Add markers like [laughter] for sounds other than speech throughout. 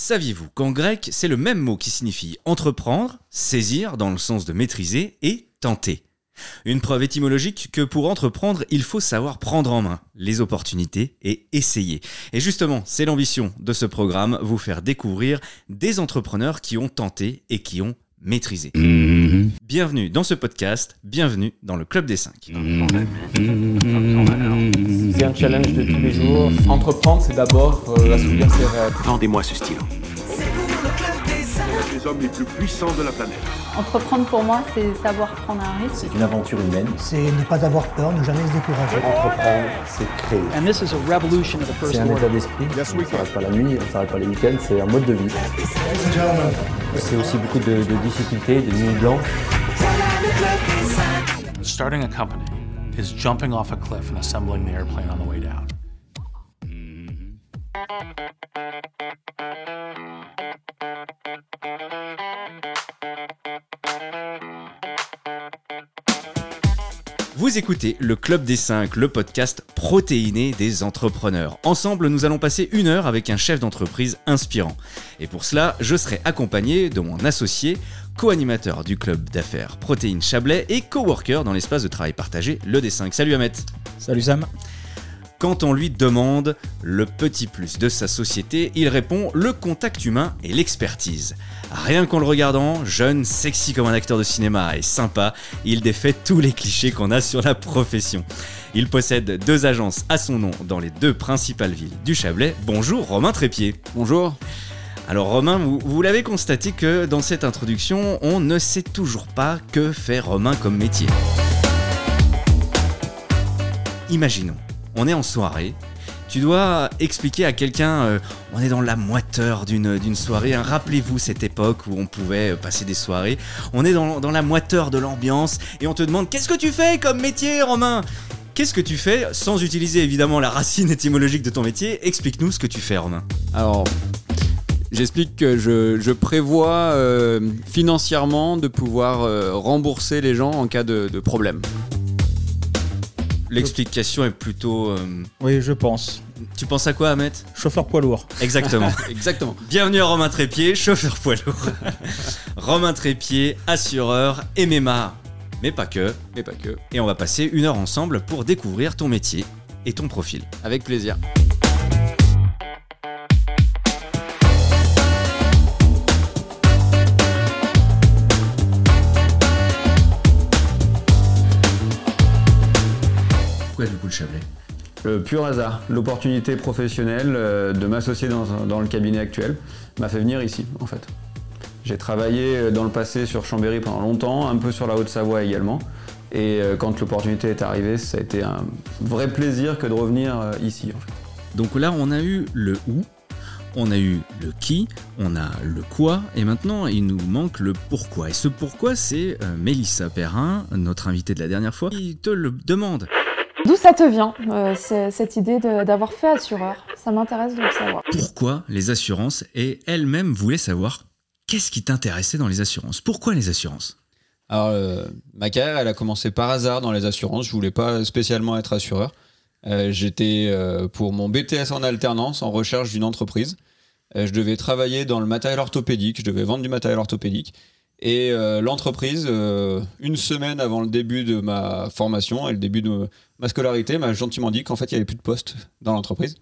Saviez-vous qu'en grec, c'est le même mot qui signifie entreprendre, saisir dans le sens de maîtriser et tenter? Une preuve étymologique que pour entreprendre, il faut savoir prendre en main les opportunités et essayer. Et justement, c'est l'ambition de ce programme, vous faire découvrir des entrepreneurs qui ont tenté et qui ont maîtrisé. Bienvenue dans ce podcast, bienvenue dans le Club des 5. C'est un challenge de tous les jours. Entreprendre, c'est d'abord euh, assouvir ses rêves. Vendez-moi ce stylo. Les hommes les plus puissants de la planète. Entreprendre pour moi, c'est savoir prendre un risque. C'est une aventure humaine. c'est ne pas avoir peur, ne jamais se décourager. Entreprendre, c'est créer. And this is a revolution of the first C'est un état d'esprit. On ne s'arrête pas la nuit, on ne s'arrête pas les week-ends, c'est un mode de vie. C'est aussi beaucoup de, de difficultés, de nuits blanches. Starting a company is jumping off a cliff and assembling the airplane on the way down. Vous écoutez le Club des 5, le podcast protéiné des entrepreneurs. Ensemble, nous allons passer une heure avec un chef d'entreprise inspirant. Et pour cela, je serai accompagné de mon associé, co-animateur du club d'affaires Protéines Chablais et coworker dans l'espace de travail partagé, le D5. Salut Ahmet Salut Sam. Quand on lui demande le petit plus de sa société, il répond le contact humain et l'expertise. Rien qu'en le regardant, jeune, sexy comme un acteur de cinéma et sympa, il défait tous les clichés qu'on a sur la profession. Il possède deux agences à son nom dans les deux principales villes du Chablais. Bonjour Romain Trépied. Bonjour. Alors Romain, vous, vous l'avez constaté que dans cette introduction, on ne sait toujours pas que fait Romain comme métier. Imaginons, on est en soirée, tu dois expliquer à quelqu'un, euh, on est dans la moiteur d'une soirée, hein. rappelez-vous cette époque où on pouvait euh, passer des soirées, on est dans, la moiteur de l'ambiance et on te demande qu'est-ce que tu fais comme métier Romain? Qu'est-ce que tu fais sans utiliser évidemment la racine étymologique de ton métier? Explique-nous ce que tu fais Romain. Alors, j'explique que je, prévois euh, financièrement de pouvoir rembourser les gens en cas de problème. L'explication est plutôt... euh, Oui, je pense. Tu penses à quoi Ahmet Chauffeur poids lourd. Exactement. [laughs] Exactement. Bienvenue à Romain Trépied, chauffeur poids lourd. [laughs] Romain Trépied, assureur, MMA, mais pas que. Mais pas que. Et on va passer une heure ensemble pour découvrir ton métier et ton profil. Avec plaisir. Chablais Le pur hasard, l'opportunité professionnelle euh, de m'associer dans, dans le cabinet actuel m'a fait venir ici, en fait. J'ai travaillé euh, dans le passé sur Chambéry pendant longtemps, un peu sur la Haute-Savoie également. Et euh, quand l'opportunité est arrivée, ça a été un vrai plaisir que de revenir ici, en fait. Donc là, on a eu le où, on a eu le qui, on a le quoi, et maintenant il nous manque le pourquoi. Et ce pourquoi, c'est Mélissa Perrin, notre invitée de la dernière fois, qui te le demande. D'où ça te vient, euh, cette idée d'avoir fait assureur? Ça m'intéresse de le savoir. Pourquoi les assurances Et elle-même voulait savoir qu'est-ce qui t'intéressait dans les assurances? Pourquoi les assurances? Alors, euh, ma carrière, elle a commencé par hasard dans les assurances. Je voulais pas spécialement être assureur. Euh, J'étais euh, pour mon BTS en alternance en recherche d'une entreprise. Euh, je devais travailler dans le matériel orthopédique. Je devais vendre du matériel orthopédique. Et euh, l'entreprise, euh, une semaine avant le début de ma formation et le début de ma scolarité, m'a gentiment dit qu'en fait, il n'y avait plus de poste dans l'entreprise.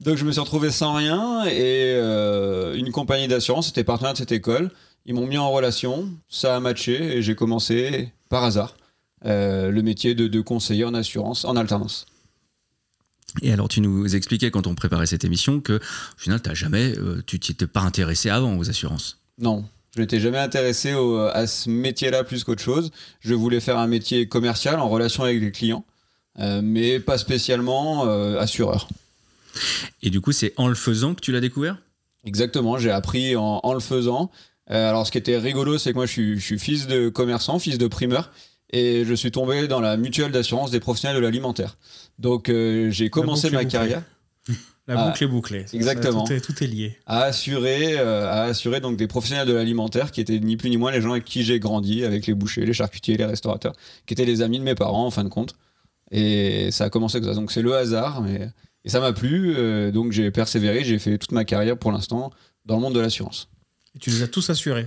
Donc, je me suis retrouvé sans rien et euh, une compagnie d'assurance était partenaire de cette école. Ils m'ont mis en relation, ça a matché et j'ai commencé par hasard le métier de, de conseiller en assurance en alternance. Et alors, tu nous expliquais quand on préparait cette émission que, au final, t'as jamais, euh, tu t'y étais pas intéressé avant aux assurances? Non, je n'étais jamais intéressé au- à ce métier-là plus qu'autre chose. Je voulais faire un métier commercial en relation avec les clients, euh, mais pas spécialement euh, assureur. Et du coup, c'est en le faisant que tu l'as découvert? Exactement, j'ai appris en, en le faisant. Euh, alors, ce qui était rigolo, c'est que moi, je suis, je suis fils de commerçant, fils de primeur, et je suis tombé dans la mutuelle d'assurance des professionnels de l'alimentaire. Donc, euh, j'ai commencé ma carrière La Ah, boucle est bouclée. Ça, exactement. tout, est, tout est lié. à assurer, euh, à assurer donc des professionnels de l'alimentaire qui étaient ni plus ni moins les gens avec qui j'ai grandi, avec les bouchers, les charcutiers, les restaurateurs, qui étaient les amis de mes parents en fin de compte. Et ça a commencé comme ça. Donc c'est le hasard, mais et ça m'a plu. euh, donc j'ai persévéré, j'ai fait toute ma carrière pour l'instant dans le monde de l'assurance. Et tu les as tous assurés.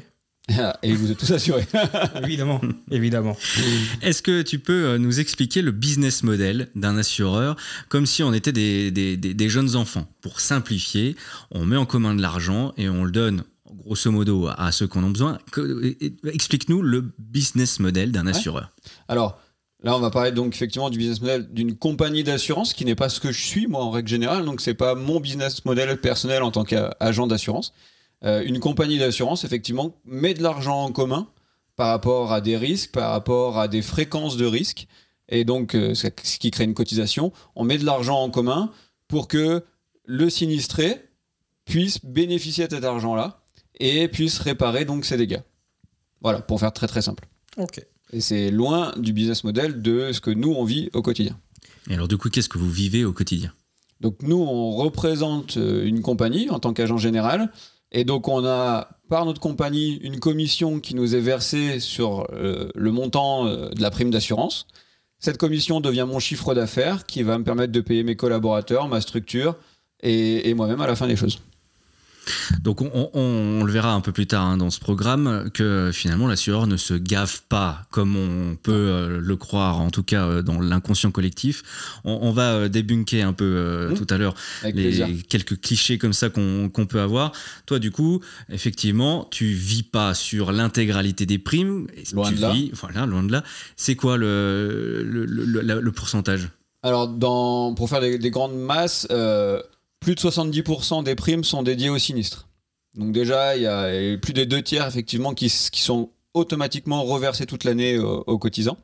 [laughs] Et vous êtes tous assurés. [laughs] évidemment, évidemment. Est-ce que tu peux euh, nous expliquer le business model d'un assureur comme si on était des, des- des- des jeunes enfants? Pour simplifier, on met en commun de l'argent et on le donne grosso modo à ceux qui en ont besoin. Explique-nous le business model d'un assureur. Alors, là, on va parler donc effectivement du business model d'une compagnie d'assurance qui n'est pas ce que je suis, moi, en règle générale. Donc, c'est pas mon business model personnel en tant qu'agent d'assurance. Euh, une compagnie d'assurance, effectivement, met de l'argent en commun par rapport à des risques, par rapport à des fréquences de risques. Et donc, euh, ce qui crée une cotisation. On met de l'argent en commun pour que le sinistré puisse bénéficier de cet argent-là et puisse réparer donc ses dégâts. Voilà, pour faire très très simple. Ok. Et c'est loin du business model de ce que nous, on vit au quotidien. Et alors, du coup, qu'est-ce que vous vivez au quotidien? Donc nous, on représente euh, une compagnie en tant qu'agent général. Et donc on a, par notre compagnie, une commission qui nous est versée sur euh, le montant euh, de la prime d'assurance. Cette commission devient mon chiffre d'affaires qui va me permettre de payer mes collaborateurs, ma structure et, et moi-même à la fin des choses. Donc on, on- on le verra un peu plus tard hein, dans ce programme que finalement l'assureur ne se gave pas comme on peut euh, le croire, en tout cas euh, dans l'inconscient collectif. On, on va euh, débunker un peu Mmh. tout à l'heure les plaisir. quelques clichés comme ça qu'on peut avoir. Toi du coup, effectivement, tu vis pas sur l'intégralité des primes. Loin tu de là. vis- voilà, loin de là. C'est quoi le, le, le- le- le pourcentage? Alors, dans, pour faire des, des grandes masses, euh, plus de 70% des primes sont dédiées au sinistre. Donc déjà, il y a plus des deux tiers, effectivement, qui, sont automatiquement reversés toute l'année aux, aux cotisants.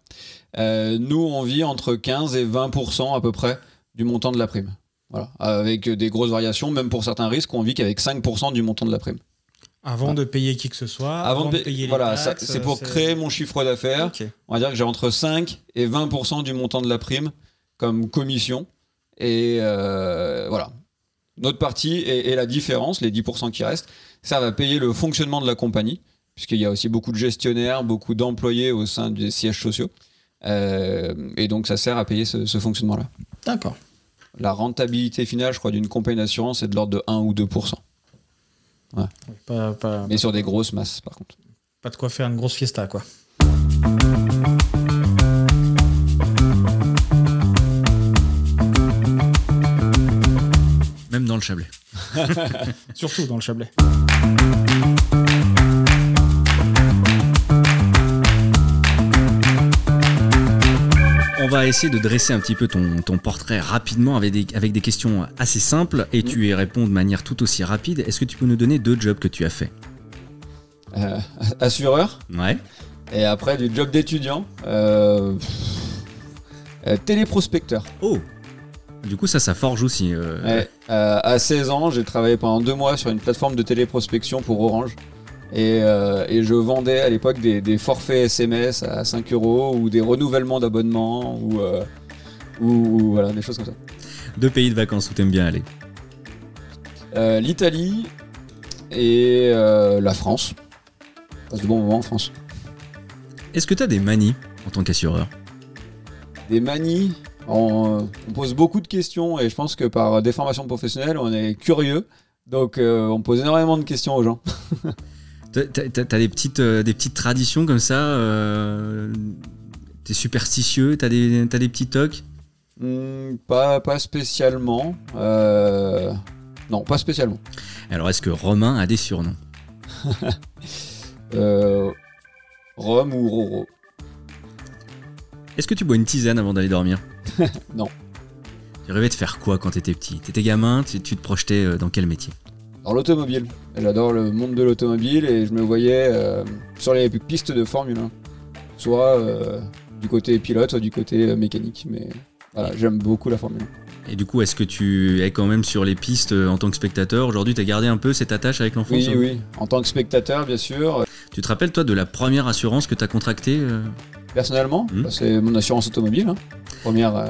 Euh, nous, on vit entre 15 et 20% à peu près du montant de la prime. Voilà. Avec des grosses variations, même pour certains risques, on vit qu'avec 5% du montant de la prime. Avant de payer qui que ce soit, Avant avant, de de pa- payer les voilà, c'est pour créer mon chiffre d'affaires. On va dire que j'ai entre 5 et 20% du montant de la prime comme commission. Et euh, voilà. Notre partie et, et la différence, les 10% qui restent, ça va payer le fonctionnement de la compagnie, puisqu'il y a aussi beaucoup de gestionnaires, beaucoup d'employés au sein des sièges sociaux. Euh, et donc ça sert à payer ce, ce fonctionnement-là. D'accord. La rentabilité finale, je crois, d'une compagnie d'assurance est de l'ordre de 1 ou 2%. Pas, pas, Mais sur des grosses masses, par contre. pas de quoi faire une grosse fiesta, quoi. Dans le Chablais. [laughs] Surtout dans le Chablais. On va essayer de dresser un petit peu ton, ton portrait rapidement avec des, avec des questions assez simples et tu y réponds de manière tout aussi rapide. Est-ce que tu peux nous donner deux jobs que tu as fait? Euh, [laughs] assureur, Ouais. et après du job d'étudiant, euh, euh, téléprospecteur. Oh Du coup, ça, ça forge aussi. euh, Ouais, euh, à 16 ans, j'ai travaillé pendant deux mois sur une plateforme de téléprospection pour Orange. Et, euh, et je vendais à l'époque des, des forfaits SMS à 5 euros ou des renouvellements d'abonnement ou, ou, ou voilà, des choses comme ça. Deux pays de vacances où t'aimes bien aller. L'Italie et la France. Passe de bons moments en France. Est-ce que tu as des manies en tant qu'assureur? Des manies, on, on pose beaucoup de questions et je pense que par déformation professionnelle, on est curieux. Donc euh, on pose énormément de questions aux gens. [laughs] T'as des petites, euh, des petites traditions comme ça euh, T'es superstitieux T'as des, des petits tocs? Hmm, pas, pas spécialement. Euh, Non, pas spécialement. Alors, est-ce que Romain a des surnoms? [laughs] Euh... Rome ou Roro? Est-ce que tu bois une tisane avant d'aller dormir? [laughs] Non. Tu rêvais de faire quoi quand t'étais petit? T'étais gamin, tu, tu te projetais euh, dans quel métier? Dans l'automobile. J'adore le monde de l'automobile et je me voyais euh, sur les pistes de Formule 1. Soit euh, du côté pilote, soit du côté mécanique. Mais voilà, j'aime beaucoup la Formule 1. Et du coup, est-ce que tu es quand même sur les pistes en tant que spectateur? Aujourd'hui, t'as gardé un peu cette attache avec l'enfance Oui, oui. En tant que spectateur, bien sûr. Tu te rappelles, toi, de la première assurance que t'as contractée euh? Personnellement, Hmm. c'est mon assurance automobile. hein. Première, euh,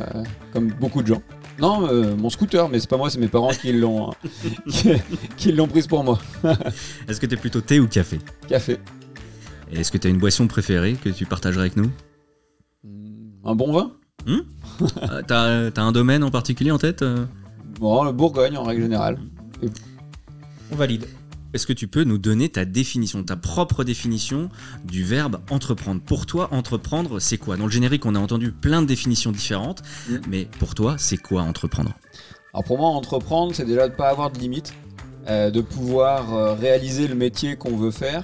comme beaucoup de gens. Non, euh, mon scooter, mais c'est pas moi, c'est mes parents qui l'ont [laughs] qui, qui l'ont prise pour moi. [laughs] Est-ce que t'es plutôt thé ou café? Café. Et est-ce que t'as une boisson préférée que tu partagerais avec nous? Hmm, Un bon vin? [laughs] Euh, T'as un domaine en particulier en tête Bon, le Bourgogne en règle générale. On valide. Est-ce que tu peux nous donner ta définition, ta propre définition du verbe entreprendre? Pour toi, entreprendre, c'est quoi? Dans le générique, on a entendu plein de définitions différentes, Mm. mais pour toi, c'est quoi entreprendre? Alors pour moi, entreprendre, c'est déjà de ne pas avoir de limite, euh, de pouvoir euh, réaliser le métier qu'on veut faire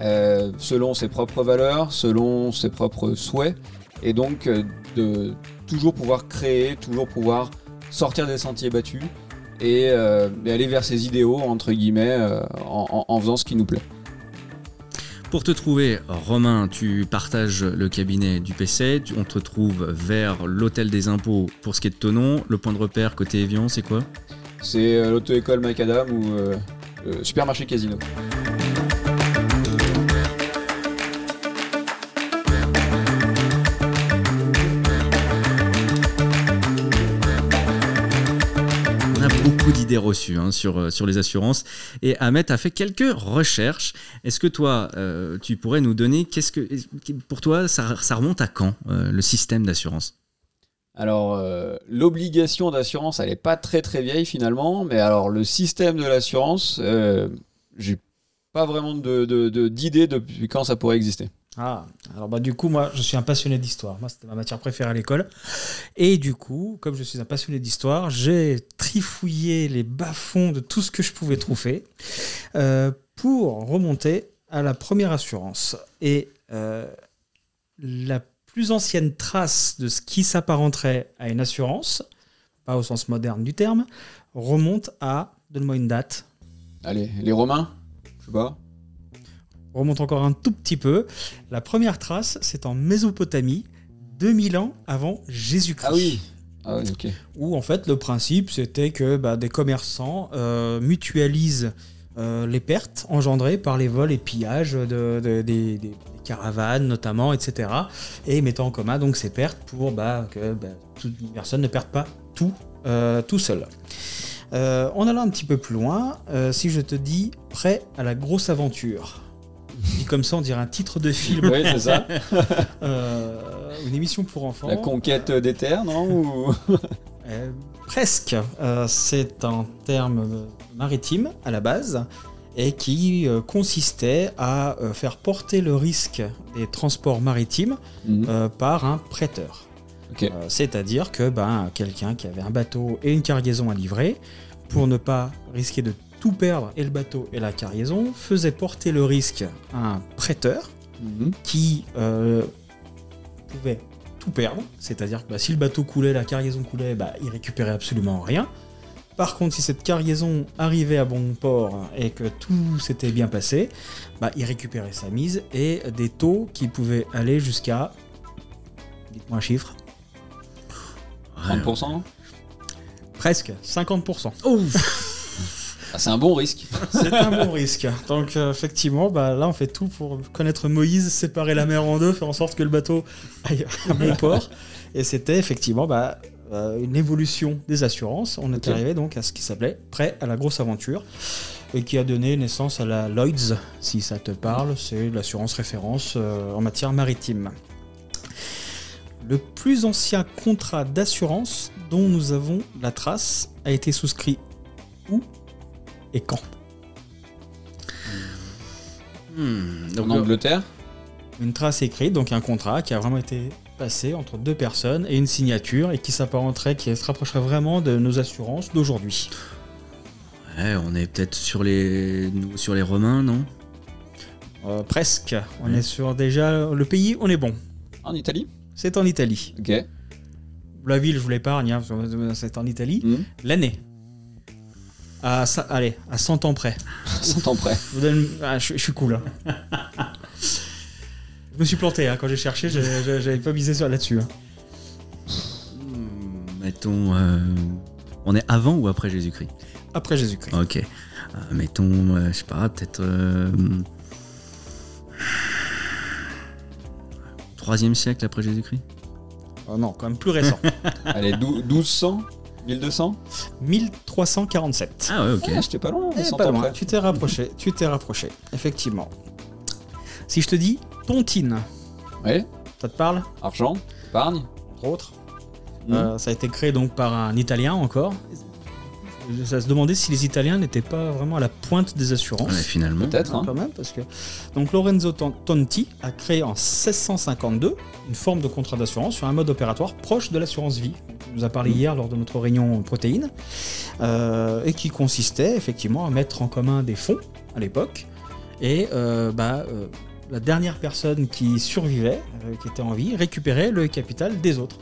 euh, selon ses propres valeurs, selon ses propres souhaits, et donc euh, de toujours pouvoir créer, toujours pouvoir sortir des sentiers battus et, euh, et aller vers ses idéaux, entre guillemets, euh, en, faisant ce qui nous plaît. Pour te trouver, Romain, tu partages le cabinet du PC, on te trouve vers l'hôtel des impôts pour ce qui est de Tonon, le point de repère côté Evian, c'est quoi? C'est euh, l'auto-école Macadam ou le supermarché Casino. Beaucoup d'idées reçues hein, sur, euh, sur les assurances. Et Ahmed a fait quelques recherches. Est-ce que toi, euh, tu pourrais nous donner, qu'est-ce que, pour toi, ça, remonte à quand, euh, le système d'assurance? Alors, l'obligation d'assurance, elle n'est pas très très vieille finalement, mais alors le système de l'assurance, j'ai pas vraiment d'idée depuis quand ça pourrait exister. Ah, alors bah du coup, moi, je suis un passionné d'histoire. Moi, c'était ma matière préférée à l'école. Et du coup, comme je suis un passionné d'histoire, j'ai trifouillé les bas-fonds de tout ce que je pouvais trouver euh, pour remonter à la première assurance. Et euh, la plus ancienne trace de ce qui s'apparenterait à une assurance, pas au sens moderne du terme, remonte à, donne-moi une date, Allez, les Romains? Je sais pas. Remonte encore un tout petit peu. La première trace, c'est en Mésopotamie, 2000 ans avant Jésus-Christ. Ah oui Ah oui, ok. Où en fait le principe c'était que bah, des commerçants euh, mutualisent euh, les pertes engendrées par les vols et pillages de, de- des, caravanes notamment, etc. Et mettant en commun donc ces pertes pour bah, que bah, toute personne ne perde pas tout euh, tout seul. En allant un petit peu plus loin, si je te dis prêt à la grosse aventure, dit comme ça on dirait un titre de film. Oui, c'est ça. [laughs] Euh, une émission pour enfants. La conquête des terres, non Ou- [laughs] Euh, presque. Euh, c'est un terme maritime à la base et qui consistait à faire porter le risque des transports maritimes Mhm. par un prêteur. C'est-à-dire que ben, quelqu'un qui avait un bateau et une cargaison à livrer, pour ne pas risquer de tout perdre, et le bateau et la cargaison, faisait porter le risque à un prêteur Mhm. qui euh, pouvait tout perdre, c'est-à-dire que bah, si le bateau coulait, la cargaison coulait, bah, il récupérait absolument rien. Par contre, si cette cargaison arrivait à bon port et que tout s'était bien passé, bah, il récupérait sa mise et des taux qui pouvaient aller jusqu'à... Dites-moi un chiffre. 30% Presque, 50%. Ah, C'est un bon risque. [laughs] C'est un bon risque. Donc euh, effectivement, bah, là on fait tout pour connaître Moïse, séparer la mer en deux, faire en sorte que le bateau aille à bon port. Et c'était effectivement bah, euh, une évolution des assurances. On est arrivé donc à ce qui s'appelait prêt à la grosse aventure et qui a donné naissance à la Lloyd's, si ça te parle. C'est l'assurance référence euh, en matière maritime. Le plus ancien contrat d'assurance dont nous avons la trace a été souscrit où? Et quand Hmm, En donc, Angleterre une trace écrite, donc un contrat qui a vraiment été passé entre deux personnes et une signature et qui s'apparenterait, qui se rapprocherait vraiment de nos assurances d'aujourd'hui. ouais, on est peut-être sur les, nous, sur les Romains, non? Euh, presque. On Ouais. est sur déjà le pays, on est bon. En Italie? C'est en Italie. Ok. La ville, je vous l'épargne, hein, c'est en Italie. Mhm. L'année. À, ça- allez, à 100 ans près. 100 ans près. Je, vous donne- ah, je- je suis cool. hein. je me suis planté hein, quand j'ai cherché, j'avais pas misé sur là-dessus. hein. Hmm, Mettons, euh, on est avant ou après Jésus-Christ? Après Jésus-Christ. Ok. Euh, mettons, euh, je sais pas, peut-être. euh, Troisième siècle après Jésus-Christ? Oh non, quand même plus récent. [laughs] Allez, dou- 1200 1200 1347. Ah ouais, ok. Ah, J'étais pas loin, Eh, 100 pas ans loin. près. Tu t'es rapproché, tu t'es rapproché, effectivement. Si je te dis tontine, Ouais, ça te parle? Argent, épargne. Entre autres. Mhm. Euh, ça a été créé donc par un Italien encore. ça se demandait si les Italiens n'étaient pas vraiment à la pointe des assurances. Ouais, finalement. Peut-être, hein. Quand même, parce que donc Lorenzo Ton- Tonti a créé en 1652 une forme de contrat d'assurance sur un mode opératoire proche de l'assurance vie. Nous a parlé hier lors de notre réunion protéines, euh, et qui consistait effectivement à mettre en commun des fonds à l'époque, et euh, bah, euh, la dernière personne qui survivait, euh, qui était en vie, récupérait le capital des autres.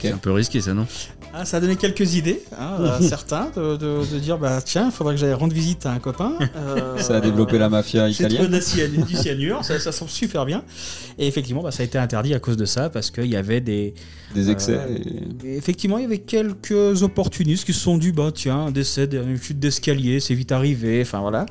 C'est un peu risqué ça, non? Ah, ça a donné quelques idées hein, à certains de, de- de dire bah tiens, il faudrait que j'aille rendre visite à un copain. Euh, Ça a développé la mafia c'est italienne. de cyan- du cyanure, ça, ça semble super bien. Et effectivement, bah, ça a été interdit à cause de ça, parce qu'il y avait des. Des excès. euh, et effectivement, il y avait quelques opportunistes qui se sont dit bah tiens, un décès, une chute d'escalier, c'est vite arrivé, enfin voilà.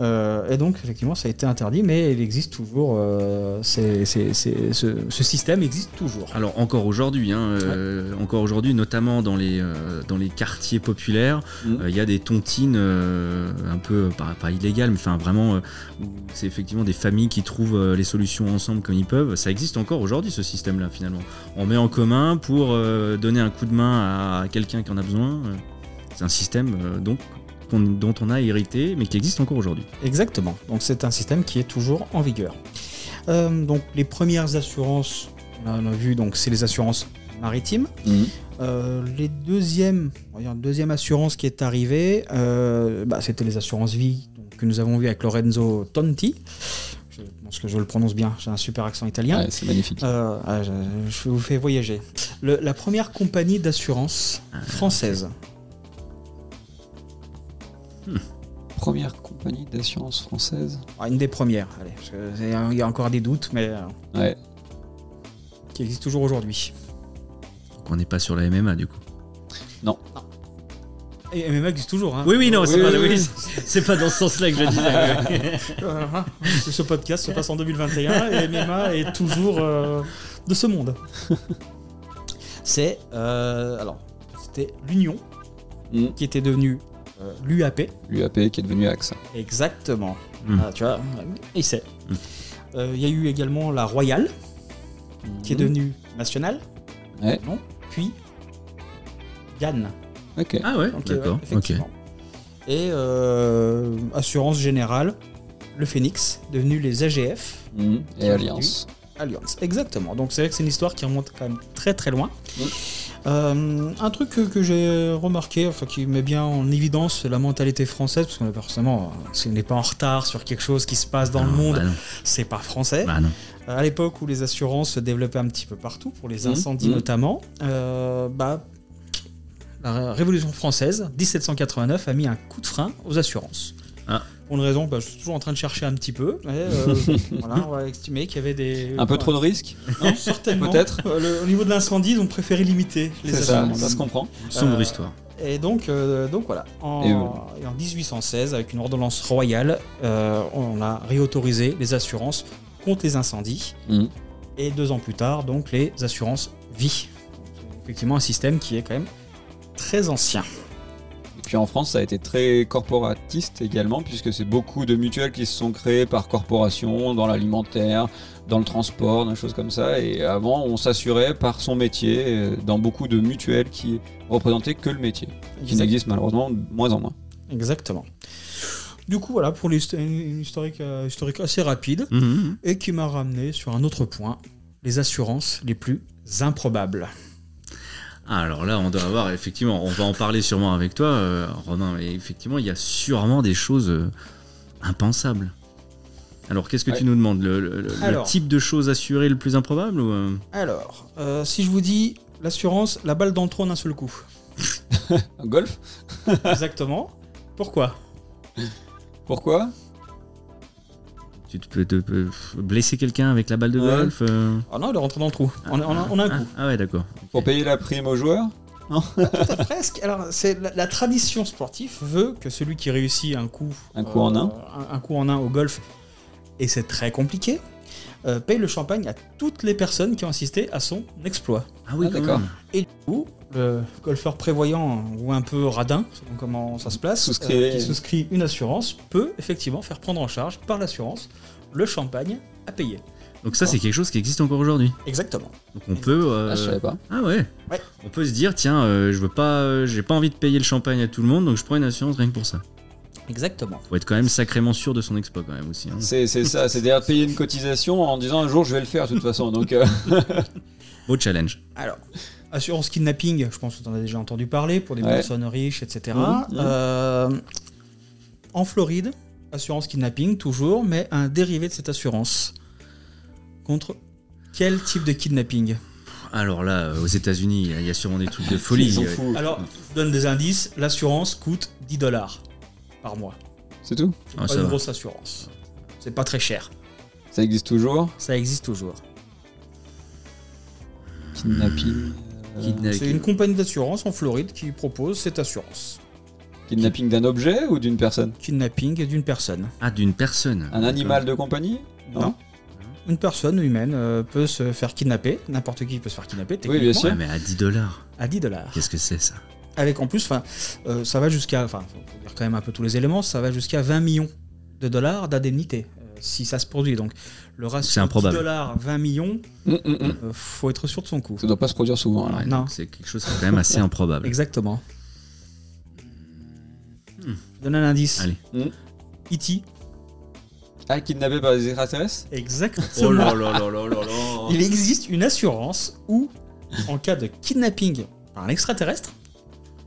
Euh, et donc, effectivement, ça a été interdit, mais il existe toujours. euh, c'est- c'est- c'est- ce, ce système existe toujours. Alors encore aujourd'hui, hein, euh, encore aujourd'hui, notamment dans les dans les quartiers populaires, Mm. il y a des tontines un peu pas, pas illégales, mais enfin vraiment, c'est effectivement des familles qui trouvent les solutions ensemble comme ils peuvent. Ça existe encore aujourd'hui ce système-là finalement. On met en commun pour donner un coup de main à quelqu'un qui en a besoin. C'est un système donc dont on a hérité, mais qui existe encore aujourd'hui. Exactement. Donc c'est un système qui est toujours en vigueur. Euh, donc les premières assurances, on a, vu, donc c'est les assurances maritimes. Mhm. Euh, les deuxièmes, on va dire, deuxième assurance qui est arrivée, euh, bah, c'était les assurances vie donc, que nous avons vu avec Lorenzo Tonti. Je pense que je le prononce bien. J'ai un super accent italien. Ouais, c'est magnifique. Euh, ah, je, je vous fais voyager. Le- la première compagnie d'assurance française. Première compagnie d'assurance française. Ah, une des premières. Allez, il y a encore des doutes, mais euh, Ouais. qui existe toujours aujourd'hui. Donc on n'est pas sur la MMA du coup. Et MMA existe toujours. Hein. Oui, oui, non, c'est Oui, pas, oui, oui, oui. c'est- c'est pas dans ce sens-là que je disais. [laughs] Euh, hein, ce podcast se passe en 2021 et MMA est toujours euh, de ce monde. [laughs] C'est euh, alors c'était l'Union Mm. qui était devenue euh, l'UAP. L'UAP qui est devenu AXA. Exactement. Mm. Ah, tu vois, il sait. Mm. Euh, Il y a eu également la Royale qui est Mhm. devenue nationale. Ouais. Non. Puis Yann. Ok. Ah ouais, Donc, d'accord. Et euh, Assurance Générale, le Phoenix, devenu les AGF. Et Alliance. Alliance, exactement. Donc c'est vrai que c'est une histoire qui remonte quand même très très loin. Oui. Euh, un truc que, que j'ai remarqué, enfin qui met bien en évidence, c'est la mentalité française, parce qu'on est forcément, si on n'est pas en retard sur quelque chose qui se passe dans le Non, monde, bah c'est pas français. Bah. Euh, À l'époque où les assurances se développaient un petit peu partout, pour les Mhm, incendies mhm. notamment, euh, bah, la Révolution française, 1789, a mis un coup de frein aux assurances. Ah. Pour une raison, bah, je suis toujours en train de chercher un petit peu. mais, euh, [laughs] voilà, on va estimer qu'il y avait des. Un peu trop de risques [laughs] Non, certainement. Peut-être. Euh, le- au niveau de l'incendie, ils ont préféré limiter les ça, assurances. ça se comprend. Sombre Euh, histoire. Et donc, euh, donc voilà. En, Et, et en 1816, avec une ordonnance royale, euh, on a réautorisé les assurances contre les incendies. Mhm. Et deux ans plus tard, donc les assurances vie. Effectivement, un système qui est quand même très ancien. Puis en France, ça a été très corporatiste également, puisque c'est beaucoup de mutuelles qui se sont créées par corporation, dans l'alimentaire, dans le transport, des choses comme ça. Et avant, on s'assurait par son métier, euh, dans beaucoup de mutuelles qui représentaient que le métier, qui n'existe malheureusement de moins en moins. Exactement. Du coup, voilà pour une historique, euh, historique assez rapide Mhm. et qui m'a ramené sur un autre point les assurances les plus improbables. Ah, alors là, on doit avoir, effectivement, on va en parler sûrement avec toi, euh, Romain, et effectivement, il y a sûrement des choses euh, impensables. Alors, qu'est-ce que Ouais. tu nous demandes le, le- le Alors. type de choses assurées le plus improbable ou, euh, Alors, euh, si je vous dis l'assurance, la balle dans le trou en un seul coup. [laughs] Un golf? Exactement. Pourquoi? Pourquoi? Tu peux, te- peux blesser quelqu'un avec la balle de Ouais. golf euh Ah non, il est rentré dans le trou. On, a- on a, on a un ah, coup. ah ouais, d'accord. Pour payer la prime aux joueurs [laughs] Presque. Alors, c'est la, la tradition sportive veut que celui qui réussit un coup, Un coup en un. un, un coup en un au golf, et c'est très compliqué, euh, paye le champagne à toutes les personnes qui ont assisté à son exploit. Ah oui, Ah, d'accord. Et du coup, le golfeur prévoyant ou un peu radin, selon comment ça se place, euh, qui souscrit une assurance, peut effectivement faire prendre en charge par l'assurance le champagne à payer. Donc ça, c'est quelque chose qui existe encore aujourd'hui. Exactement. Donc on peut. euh, Ah, je savais pas. Ah ouais. Ouais. On peut se dire, tiens, euh, je veux pas, euh, j'ai pas envie de payer le champagne à tout le monde, donc je prends une assurance rien que pour ça. Exactement. Faut être quand même sacrément sûr de son exploit quand même aussi. hein. C'est c'est ça, c'est d'ailleurs payer une cotisation en disant un jour je vais le faire de toute façon. Donc euh, [laughs] Beau challenge. Alors, assurance kidnapping, je pense que tu en as déjà entendu parler, pour des Ouais. personnes riches, etc. Euh, en Floride, assurance kidnapping, toujours, mais un dérivé de cette assurance. Contre quel type de kidnapping? Alors là, euh, aux États-Unis, il y a sûrement des trucs de [laughs] folie. ils sont Euh, fous. Alors, je donne des indices, l'assurance coûte 10 dollars par mois. C'est tout? ah, Pas une va. grosse assurance. C'est pas très cher. Ça existe toujours? Ça existe toujours. Kidnapping. Euh, C'est une compagnie d'assurance en Floride qui propose cette assurance. Kidnapping d'un objet ou d'une personne Kidnapping d'une personne. Ah, d'une personne. Un animal de compagnie Non. Une personne humaine euh, peut se faire kidnapper. N'importe qui peut se faire kidnapper. Oui, bien sûr. Ouais, mais à 10 dollars. À 10 dollars. Qu'est-ce que c'est ça? Avec en plus, enfin, euh, ça va jusqu'à, enfin, faut faut dire quand même un peu tous les éléments, ça va jusqu'à 20 millions de dollars d'indemnité euh, si ça se produit. Donc le ratio C'est improbable. 10 dollars, 20 millions, Hum, hum, hum. euh, faut être sûr de son coup. Ça doit pas se produire souvent. alors. Ouais, Non. C'est quelque chose qui est quand même assez improbable. Exactement. Hmm. Je donne un indice. Allez. Hmm. E.T. Ah, kidnappé par des extraterrestres Exactement. Oh là là là là là là. Il existe une assurance où, en cas de kidnapping par un extraterrestre,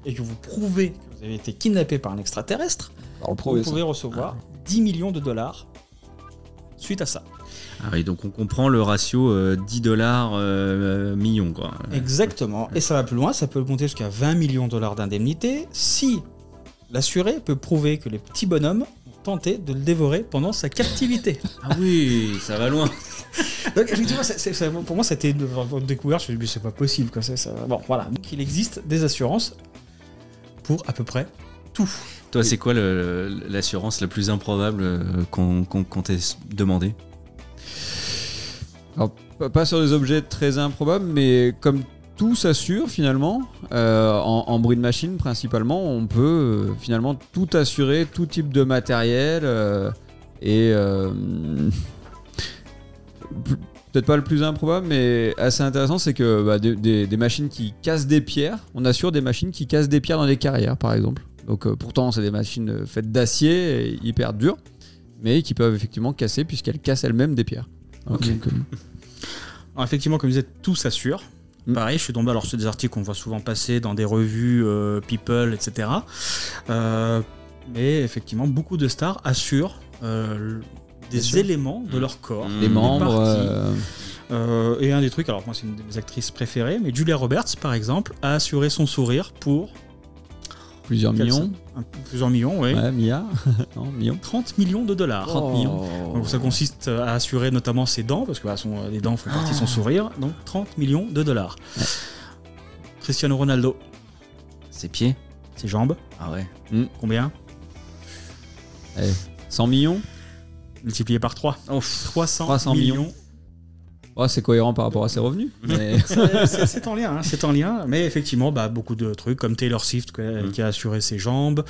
et que vous prouvez que vous avez été kidnappé par un extraterrestre, Alors, vous ça. pouvez recevoir 10 millions de dollars suite à ça. Ah oui, donc on comprend le ratio euh, 10 dollars euh, millions quoi. Exactement. Et ça va plus loin, ça peut monter jusqu'à 20 millions de dollars d'indemnité si l'assuré peut prouver que les petits bonhommes ont tenté de le dévorer pendant sa captivité. [laughs] Ah oui, ça va loin. [laughs] Donc effectivement, pour moi, c'était une, une découverte. Je me suis dit, mais c'est pas possible. Quoi. ça- Bon, voilà. Donc il existe des assurances pour à peu près tout. Toi, c'est quoi l'assurance la plus improbable euh, qu'on t'ait demandé? Pas- sur des objets très improbables, mais comme tout s'assure finalement, euh, en, bruit de machine principalement, on peut euh, finalement tout assurer, tout type de matériel, euh, et [laughs] peut-être pas le plus improbable, mais assez intéressant, c'est que bah, des, des- machines qui cassent des pierres, on assure des machines qui cassent des pierres dans des carrières par exemple. Donc pourtant c'est des machines faites d'acier, hyper dures, mais qui peuvent effectivement casser puisqu'elles cassent elles-mêmes des pierres. Ok. Donc, euh, Alors, effectivement, comme je disais, tout s'assure. Mm. Pareil, je suis tombé alors sur des articles qu'on voit souvent passer dans des revues euh, People, etc. Euh, mais effectivement, beaucoup de stars assurent euh, des éléments de leur corps. Mm. les des membres. parties. euh, Euh, et un des trucs, alors moi c'est une de mes actrices préférées, mais Julia Roberts par exemple a assuré son sourire pour plusieurs millions. un- plusieurs millions, oui. Ouais, milliards. [laughs] non, millions. 30 millions de dollars. 30 millions. Donc ça consiste à assurer notamment ses dents, parce que bah, son- les dents font partie de son sourire, donc 30 millions de dollars. Ouais. Cristiano Ronaldo, Ses pieds ses jambes, Ah ouais. combien? 100 millions. Multiplié par 3. 300, 300 millions. millions. Oh, c'est cohérent par rapport à ses revenus. [laughs] Mais... C'est- en lien, hein, c'est en lien. Mais effectivement, bah, beaucoup de trucs comme Taylor Swift quoi, Mm. qui a assuré ses jambes,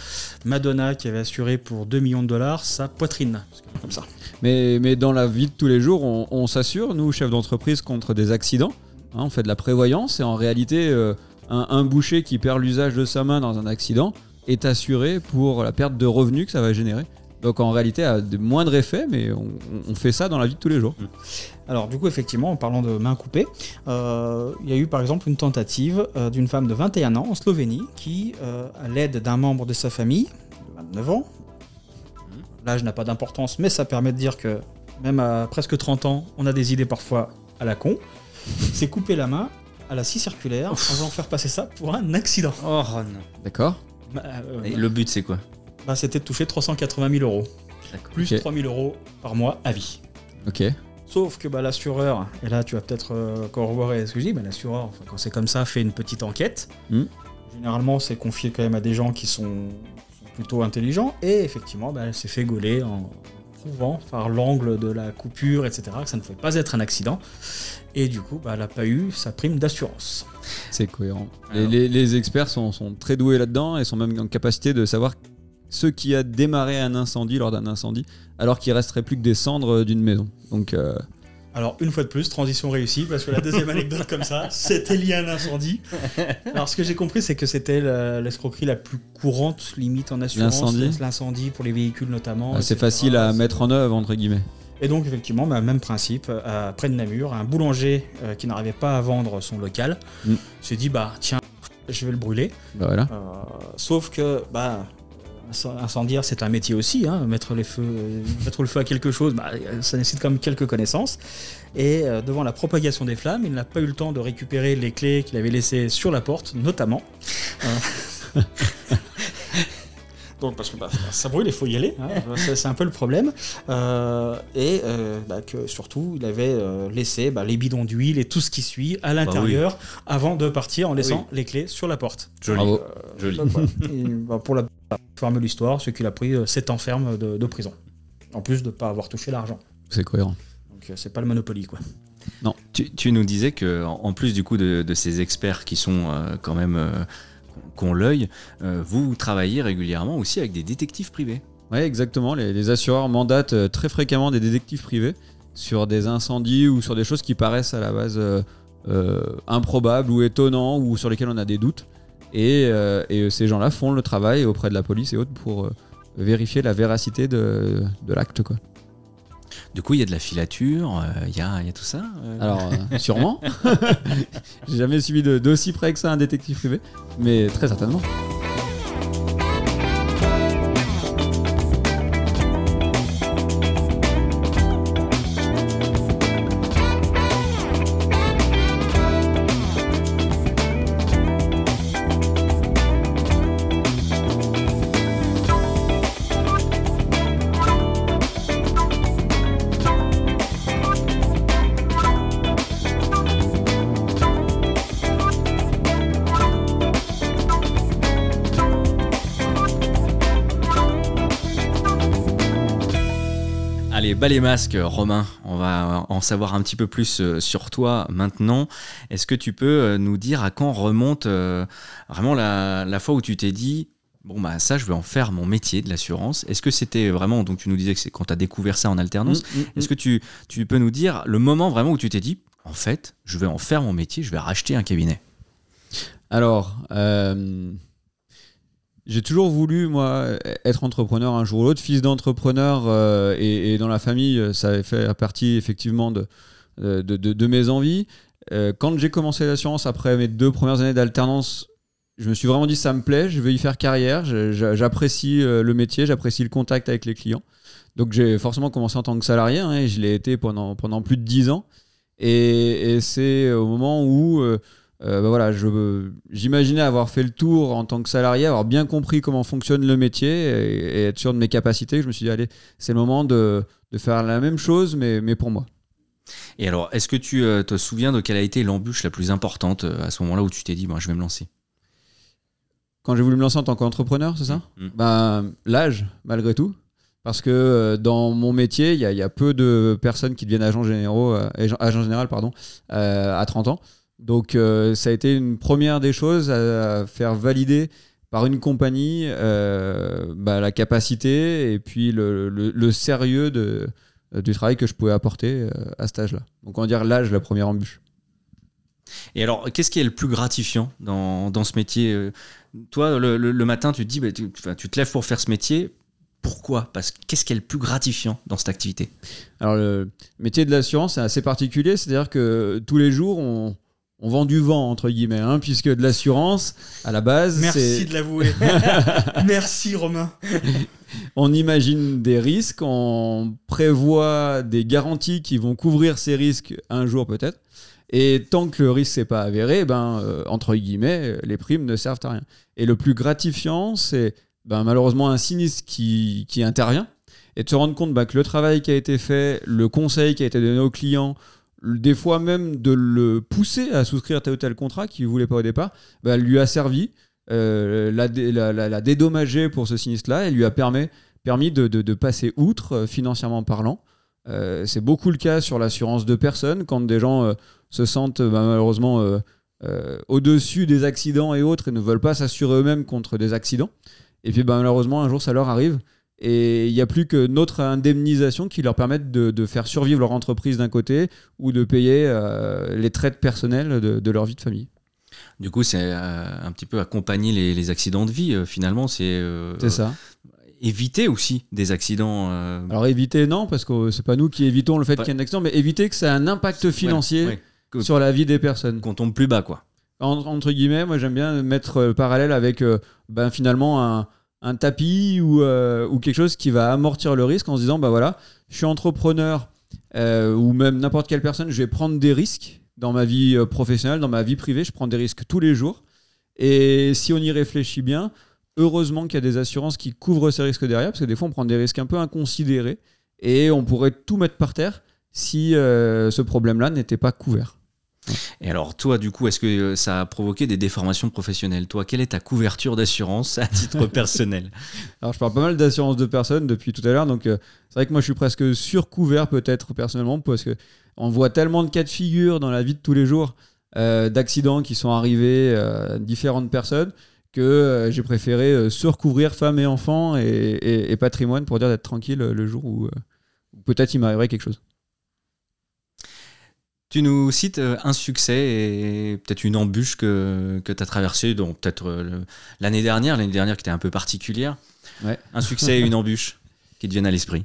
Madonna qui avait assuré pour 2 millions de dollars sa poitrine. Comme ça. mais, mais dans la vie de tous les jours, on, on s'assure, nous, chefs d'entreprise, contre des accidents. Hein, on fait de la prévoyance et en réalité, euh, un, un boucher qui perd l'usage de sa main dans un accident est assuré pour la perte de revenus que ça va générer. Donc en réalité, à de moindres effets, mais on, on fait ça dans la vie de tous les jours. Alors du coup, effectivement, en parlant de main coupée, euh, il y a eu par exemple une tentative euh, d'une femme de 21 ans en Slovénie qui, euh, à l'aide d'un membre de sa famille, de 29 ans, l'âge n'a pas d'importance, mais ça permet de dire que même à presque 30 ans, on a des idées parfois à la con, [laughs] s'est coupé la main à la scie circulaire en voulant faire passer ça pour un accident. Oh non. D'accord Bah, euh, Et le but, c'est quoi? Bah, C'était de toucher 380 000 euros, plus Ok. 3 000 euros par mois à vie. Ok. Sauf que bah, l'assureur, et là tu vas peut-être euh, corroborer ce que je dis, bah, l'assureur, enfin, quand c'est comme ça, fait une petite enquête. Hmm. Généralement, c'est confié quand même à des gens qui sont, sont plutôt intelligents, et effectivement, bah, elle s'est fait gauler en prouvant par l'angle de la coupure, etc., que ça ne pouvait pas être un accident. Et du coup, bah, elle n'a pas eu sa prime d'assurance. C'est cohérent. Les, Alors. les- les experts sont, sont très doués là-dedans et sont même en capacité de savoir ce qui a démarré un incendie lors d'un incendie, alors qu'il resterait plus que des cendres d'une maison. Donc, euh, Alors, une fois de plus, transition réussie, parce que la deuxième anecdote comme ça, c'était lié à un incendie. Alors, ce que j'ai compris, c'est que c'était l'escroquerie la plus courante, limite en assurance. L'incendie L'incendie pour les véhicules notamment. Ah, c'est facile à mettre en œuvre, entre guillemets. Et donc, effectivement, bah, même principe, euh, près de Namur, un boulanger euh, qui n'arrivait pas à vendre son local Mm. s'est dit bah tiens, je vais le brûler. Bah voilà. Euh, sauf que bah incendiaire, c'est un métier aussi. hein, mettre le feu à quelque chose, bah, ça nécessite quand même quelques connaissances. Et euh, devant la propagation des flammes, il n'a pas eu le temps de récupérer les clés qu'il avait laissées sur la porte, notamment. [laughs] Donc parce que bah, ça brûle, il faut y aller, hein, c'est un peu le problème. Euh, et euh, bah, que surtout, il avait euh, laissé bah, les bidons d'huile et tout ce qui suit à l'intérieur avant de partir en laissant les clés sur la porte. Joli. Bravo. Joli. Donc, voilà. Et, bah, pour la forme de l'histoire, c'est qu'il a pris euh, 7 ans ferme de, de prison. En plus de ne pas avoir touché l'argent. C'est cohérent. Donc euh, c'est pas le Monopoly quoi. Tu, tu nous disais que en plus du coup de, de ces experts qui sont euh, quand même euh, qui ont l'œil, euh, vous travaillez régulièrement aussi avec des détectives privés. Ouais, exactement. Les, assureurs mandatent euh, très fréquemment des détectives privés sur des incendies ou sur des choses qui paraissent à la base euh, improbables ou étonnants ou sur lesquelles on a des doutes. Et, ces gens-là font le travail auprès de la police et autres pour vérifier la véracité de, l'acte. Du coup, il y a de la filature, euh, il y, a, il y a tout ça. euh. Alors, euh, sûrement. [laughs] J'ai jamais suivi d'aussi près que ça un détective privé, mais très certainement. Les masques, Romain. On va en savoir un petit peu plus euh, sur toi maintenant. Est-ce que tu peux euh, nous dire à quand remonte euh, vraiment la, la fois où tu t'es dit bon bah ça je vais en faire mon métier de l'assurance. Est-ce que c'était vraiment donc tu nous disais que c'est quand tu as découvert ça en alternance. Mm, mm, mm. Est-ce que tu, tu peux nous dire le moment vraiment où tu t'es dit en fait je vais en faire mon métier, je vais racheter un cabinet? Alors, euh, j'ai toujours voulu, moi, être entrepreneur un jour ou l'autre. Fils d'entrepreneur euh, et, dans la famille, euh, ça avait fait partie effectivement de, de, de- mes envies. Euh, quand j'ai commencé l'assurance, après mes deux premières années d'alternance, je me suis vraiment dit ça me plaît, je veux y faire carrière, j'apprécie euh, le métier, j'apprécie le contact avec les clients. Donc j'ai forcément commencé en tant que salarié hein, et je l'ai été pendant, pendant plus de 10 ans. Et, c'est au moment où euh, euh, bah voilà, je- j'imaginais avoir fait le tour en tant que salarié, avoir bien compris comment fonctionne le métier et, et être sûr de mes capacités. Je me suis dit, allez, c'est le moment de, de faire la même chose, mais, mais pour moi. Et alors, est-ce que tu euh, te souviens de quelle a été l'embûche la plus importante euh, à ce moment-là où tu t'es dit je vais me lancer? Quand j'ai voulu me lancer en tant qu'entrepreneur, c'est ça? Mm. ben, L'âge, malgré tout. Parce que euh, dans mon métier, il y, y a peu de personnes qui deviennent agents généraux, agents agents général pardon, à 30 ans. Donc euh, ça a été une première des choses à, faire valider par une compagnie euh, bah, la capacité et puis le, le- le sérieux de, du travail que je pouvais apporter euh, à cet âge-là. Donc on va dire l'âge, la première embûche. Et alors, qu'est-ce qui est le plus gratifiant dans, dans ce métier Toi, le, le- matin, tu te dis, bah, tu, te lèves pour faire ce métier. Pourquoi? Parce que qu'est-ce qui est le plus gratifiant dans cette activité? Alors, le métier de l'assurance, c'est assez particulier, c'est-à-dire que tous les jours, on, on vend du vent, entre guillemets, hein, puisque de l'assurance, à la base, Merci de l'avouer. [laughs] Merci Romain. [laughs] on imagine des risques, on prévoit des garanties qui vont couvrir ces risques un jour peut-être. Et tant que le risque n'est pas avéré, ben, euh, entre guillemets, les primes ne servent à rien. Et le plus gratifiant, c'est ben, malheureusement un sinistre qui, qui intervient et de se rendre compte ben, que le travail qui a été fait, le conseil qui a été donné aux clients, des fois même de le pousser à souscrire tel ou tel contrat qu'il ne voulait pas au départ, ben, lui a servi, euh, l'a dé- l'a- l'a- l'a dédommagé pour ce sinistre-là et lui a permis, permis de, passer outre euh, financièrement parlant. Euh, c'est beaucoup le cas sur l'assurance de personnes quand des gens se sentent bah, malheureusement au-dessus des accidents et autres et ne veulent pas s'assurer eux-mêmes contre des accidents. Et puis bah, malheureusement un jour ça leur arrive Et il n'y a plus que notre indemnisation qui leur permette de, de faire survivre leur entreprise d'un côté ou de payer euh, les traites personnelles de, de leur vie de famille. Du coup, c'est euh, un petit peu accompagner les, les accidents de vie, euh, finalement. C'est euh, ça. éviter aussi des accidents. euh, Alors éviter, non, parce que c'est pas nous qui évitons le fait qu'il y ait un accident, mais éviter que ça ait un impact financier ouais, sur la vie des personnes. qu'on tombe plus bas, quoi. En- entre guillemets, moi j'aime bien mettre le parallèle avec euh, ben, finalement un, un tapis ou, euh, ou quelque chose qui va amortir le risque en se disant bah voilà, je suis entrepreneur euh, ou même n'importe quelle personne, je vais prendre des risques dans ma vie euh, professionnelle, dans ma vie privée, je prends des risques tous les jours. Et si on y réfléchit bien, heureusement qu'il y a des assurances qui couvrent ces risques derrière, parce que des fois on prend des risques un peu inconsidérés et on pourrait tout mettre par terre si ce problème-là n'était pas couvert. Et alors, toi, du coup, est-ce que euh, ça a provoqué des déformations professionnelles? Toi, quelle est ta couverture d'assurance à titre [laughs] personnel? Alors, je parle pas mal d'assurance de personnes depuis tout à l'heure, donc euh, c'est vrai que moi je suis presque surcouvert peut-être personnellement parce que on voit tellement de cas de figure dans la vie de tous les jours euh, d'accidents qui sont arrivés euh, à différentes personnes que j'ai préféré surcouvrir femmes et enfants et, et- et patrimoine pour dire d'être tranquille le jour où peut-être il m'arriverait quelque chose. Tu nous cites euh, un succès et peut-être une embûche que, que tu as traversée, donc peut-être euh, l'année dernière, l'année dernière qui était un peu particulière. Ouais. Un succès et une embûche qui te viennent à l'esprit.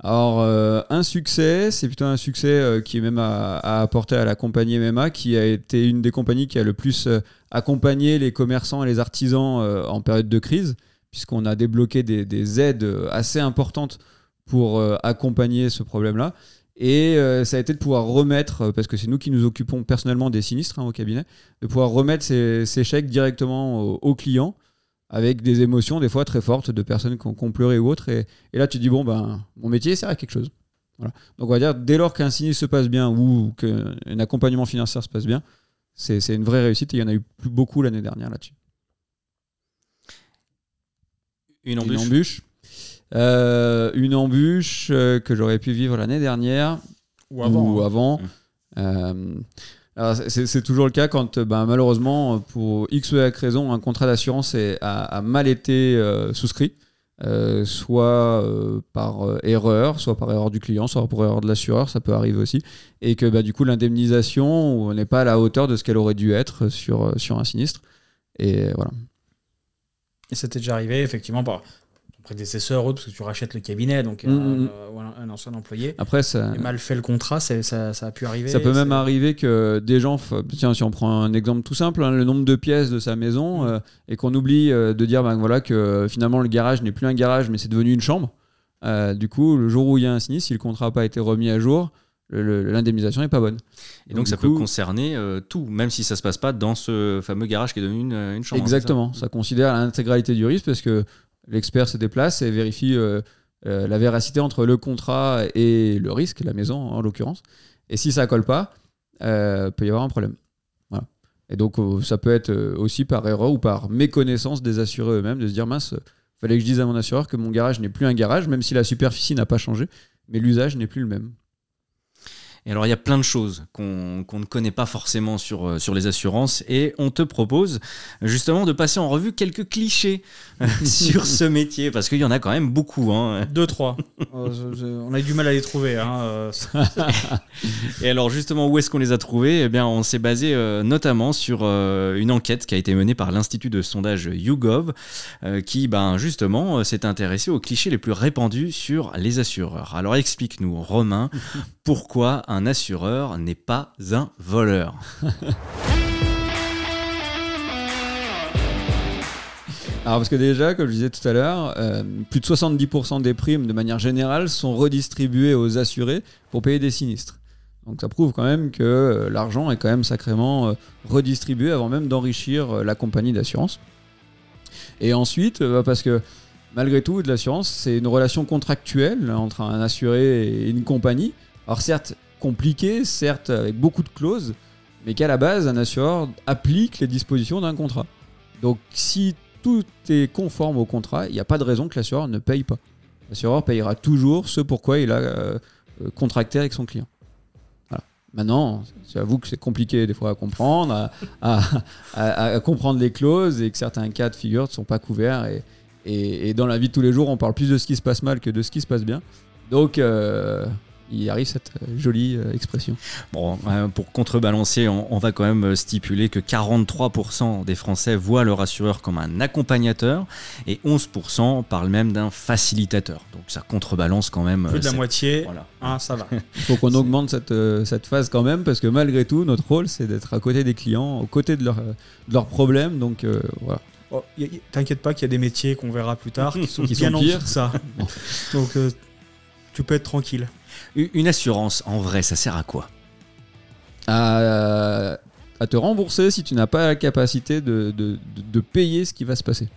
Alors, euh, un succès, c'est plutôt un succès euh, qui est même à, à apporter à la compagnie MMA, qui a été une des compagnies qui a le plus euh, accompagné les commerçants et les artisans en période de crise, puisqu'on a débloqué des, des aides assez importantes pour accompagner ce problème-là. Et euh, ça a été de pouvoir remettre, euh, parce que c'est nous qui nous occupons personnellement des sinistres hein, au cabinet, de pouvoir remettre ces, ces chèques directement aux, aux clients avec des émotions des fois très fortes de personnes qui ont, qui ont pleuré ou autres. Et, et là, tu dis, bon, ben, mon métier sert à quelque chose. Voilà. Donc, on va dire, dès lors qu'un sinistre se passe bien ou qu'un accompagnement financier se passe bien, c'est c'est une vraie réussite et il y en a eu plus beaucoup l'année dernière là-dessus. Une embûche. Une embûche. Euh, une embûche euh, que j'aurais pu vivre l'année dernière Ou avant, Ou hein. avant. Mm. Euh, c'est toujours le cas quand, ben, malheureusement, pour X ou Y raison, un contrat d'assurance a, a mal été souscrit, soit par erreur, soit par erreur du client, soit pour erreur de l'assureur, ça peut arriver aussi, et que bah, du coup l'indemnisation n'est pas à la hauteur de ce qu'elle aurait dû être sur, sur un sinistre. Et voilà. Et c'était déjà arrivé, effectivement, par prédécesseur, autre, parce que tu rachètes le cabinet, donc Mm, un, mm. euh, ou un- un ancien employé. Après, ça, Et mal fait le contrat, ça, ça a pu arriver. Ça peut même arriver que des gens, f- tiens, si on prend un exemple tout simple, hein, le nombre de pièces de sa maison, euh, et qu'on oublie euh, de dire ben, voilà, que euh, finalement le garage n'est plus un garage, mais c'est devenu une chambre. Euh, du coup, le jour où il y a un sinistre, si le contrat n'a pas été remis à jour, l'indemnisation n'est pas bonne. Et donc, ça coup- peut concerner euh, tout, même si ça se passe pas dans ce fameux garage qui est devenu une, une chambre. hein, Exactement, ça considère l'intégralité du risque parce que l'expert se déplace et vérifie euh, euh, la véracité entre le contrat et le risque, la maison en l'occurrence. Et si ça colle pas, euh, peut y avoir un problème. Et donc ça peut être aussi par erreur ou par méconnaissance des assurés eux-mêmes de se dire mince, fallait que je dise à mon assureur que mon garage n'est plus un garage, même si la superficie n'a pas changé, mais l'usage n'est plus le même. Et alors, il y a plein de choses qu'on ne connaît pas forcément sur, euh, sur les assurances et on te propose justement de passer en revue quelques clichés euh, [laughs] sur ce métier parce qu'il y en a quand même beaucoup. Hein. Deux, trois. Euh, je- je- on a eu du mal à les trouver. Hein. [laughs] Et alors, justement, où est-ce qu'on les a trouvés? Eh bien, on s'est basé euh, notamment sur euh, une enquête qui a été menée par l'Institut de sondage YouGov qui, ben, justement, s'est intéressé aux clichés les plus répandus sur les assureurs. Alors, explique-nous, Romain, [laughs] pourquoi un assureur n'est pas un voleur [laughs] Alors parce que déjà, comme je disais tout à l'heure, euh, plus de 70% des primes de manière générale sont redistribuées aux assurés pour payer des sinistres. Donc ça prouve quand même que euh, l'argent est quand même sacrément euh, redistribué avant même d'enrichir la compagnie d'assurance. Et ensuite, parce que malgré tout, de l'assurance, c'est une relation contractuelle entre un assuré et une compagnie. Alors certes compliquée, certes avec beaucoup de clauses, mais qu'à la base, un assureur applique les dispositions d'un contrat. Donc si tout est conforme au contrat, il n'y a pas de raison que l'assureur ne paye pas. L'assureur payera toujours ce pourquoi il a euh, contracté avec son client. Maintenant, j'avoue que c'est compliqué des fois à comprendre, à, comprendre les clauses et que certains cas de figure ne sont pas couverts et, Et, et dans la vie de tous les jours, on parle plus de ce qui se passe mal que de ce qui se passe bien. Donc, euh, il arrive cette euh, jolie euh, expression. Bon, euh, pour contrebalancer, on, on va quand même stipuler que 43% des Français voient leur assureur comme un accompagnateur et 11% parlent même d'un facilitateur. Donc ça contrebalance quand même. Plus de la moitié, Voilà. hein, ça va. Il [laughs] faut qu'on augmente cette, cette phase quand même, parce que malgré tout, notre rôle, c'est d'être à côté des clients, aux côtés de, leur, de leurs problèmes. Donc, euh, voilà. Oh, T'inquiète pas qu'il y a des métiers qu'on verra plus tard qui sont [laughs] Qui bien sont en dessous de ça. [laughs] Donc euh, tu peux être tranquille. Une assurance, en vrai, ça sert à quoi à, à te rembourser si tu n'as pas la capacité de, de- de- de payer ce qui va se passer.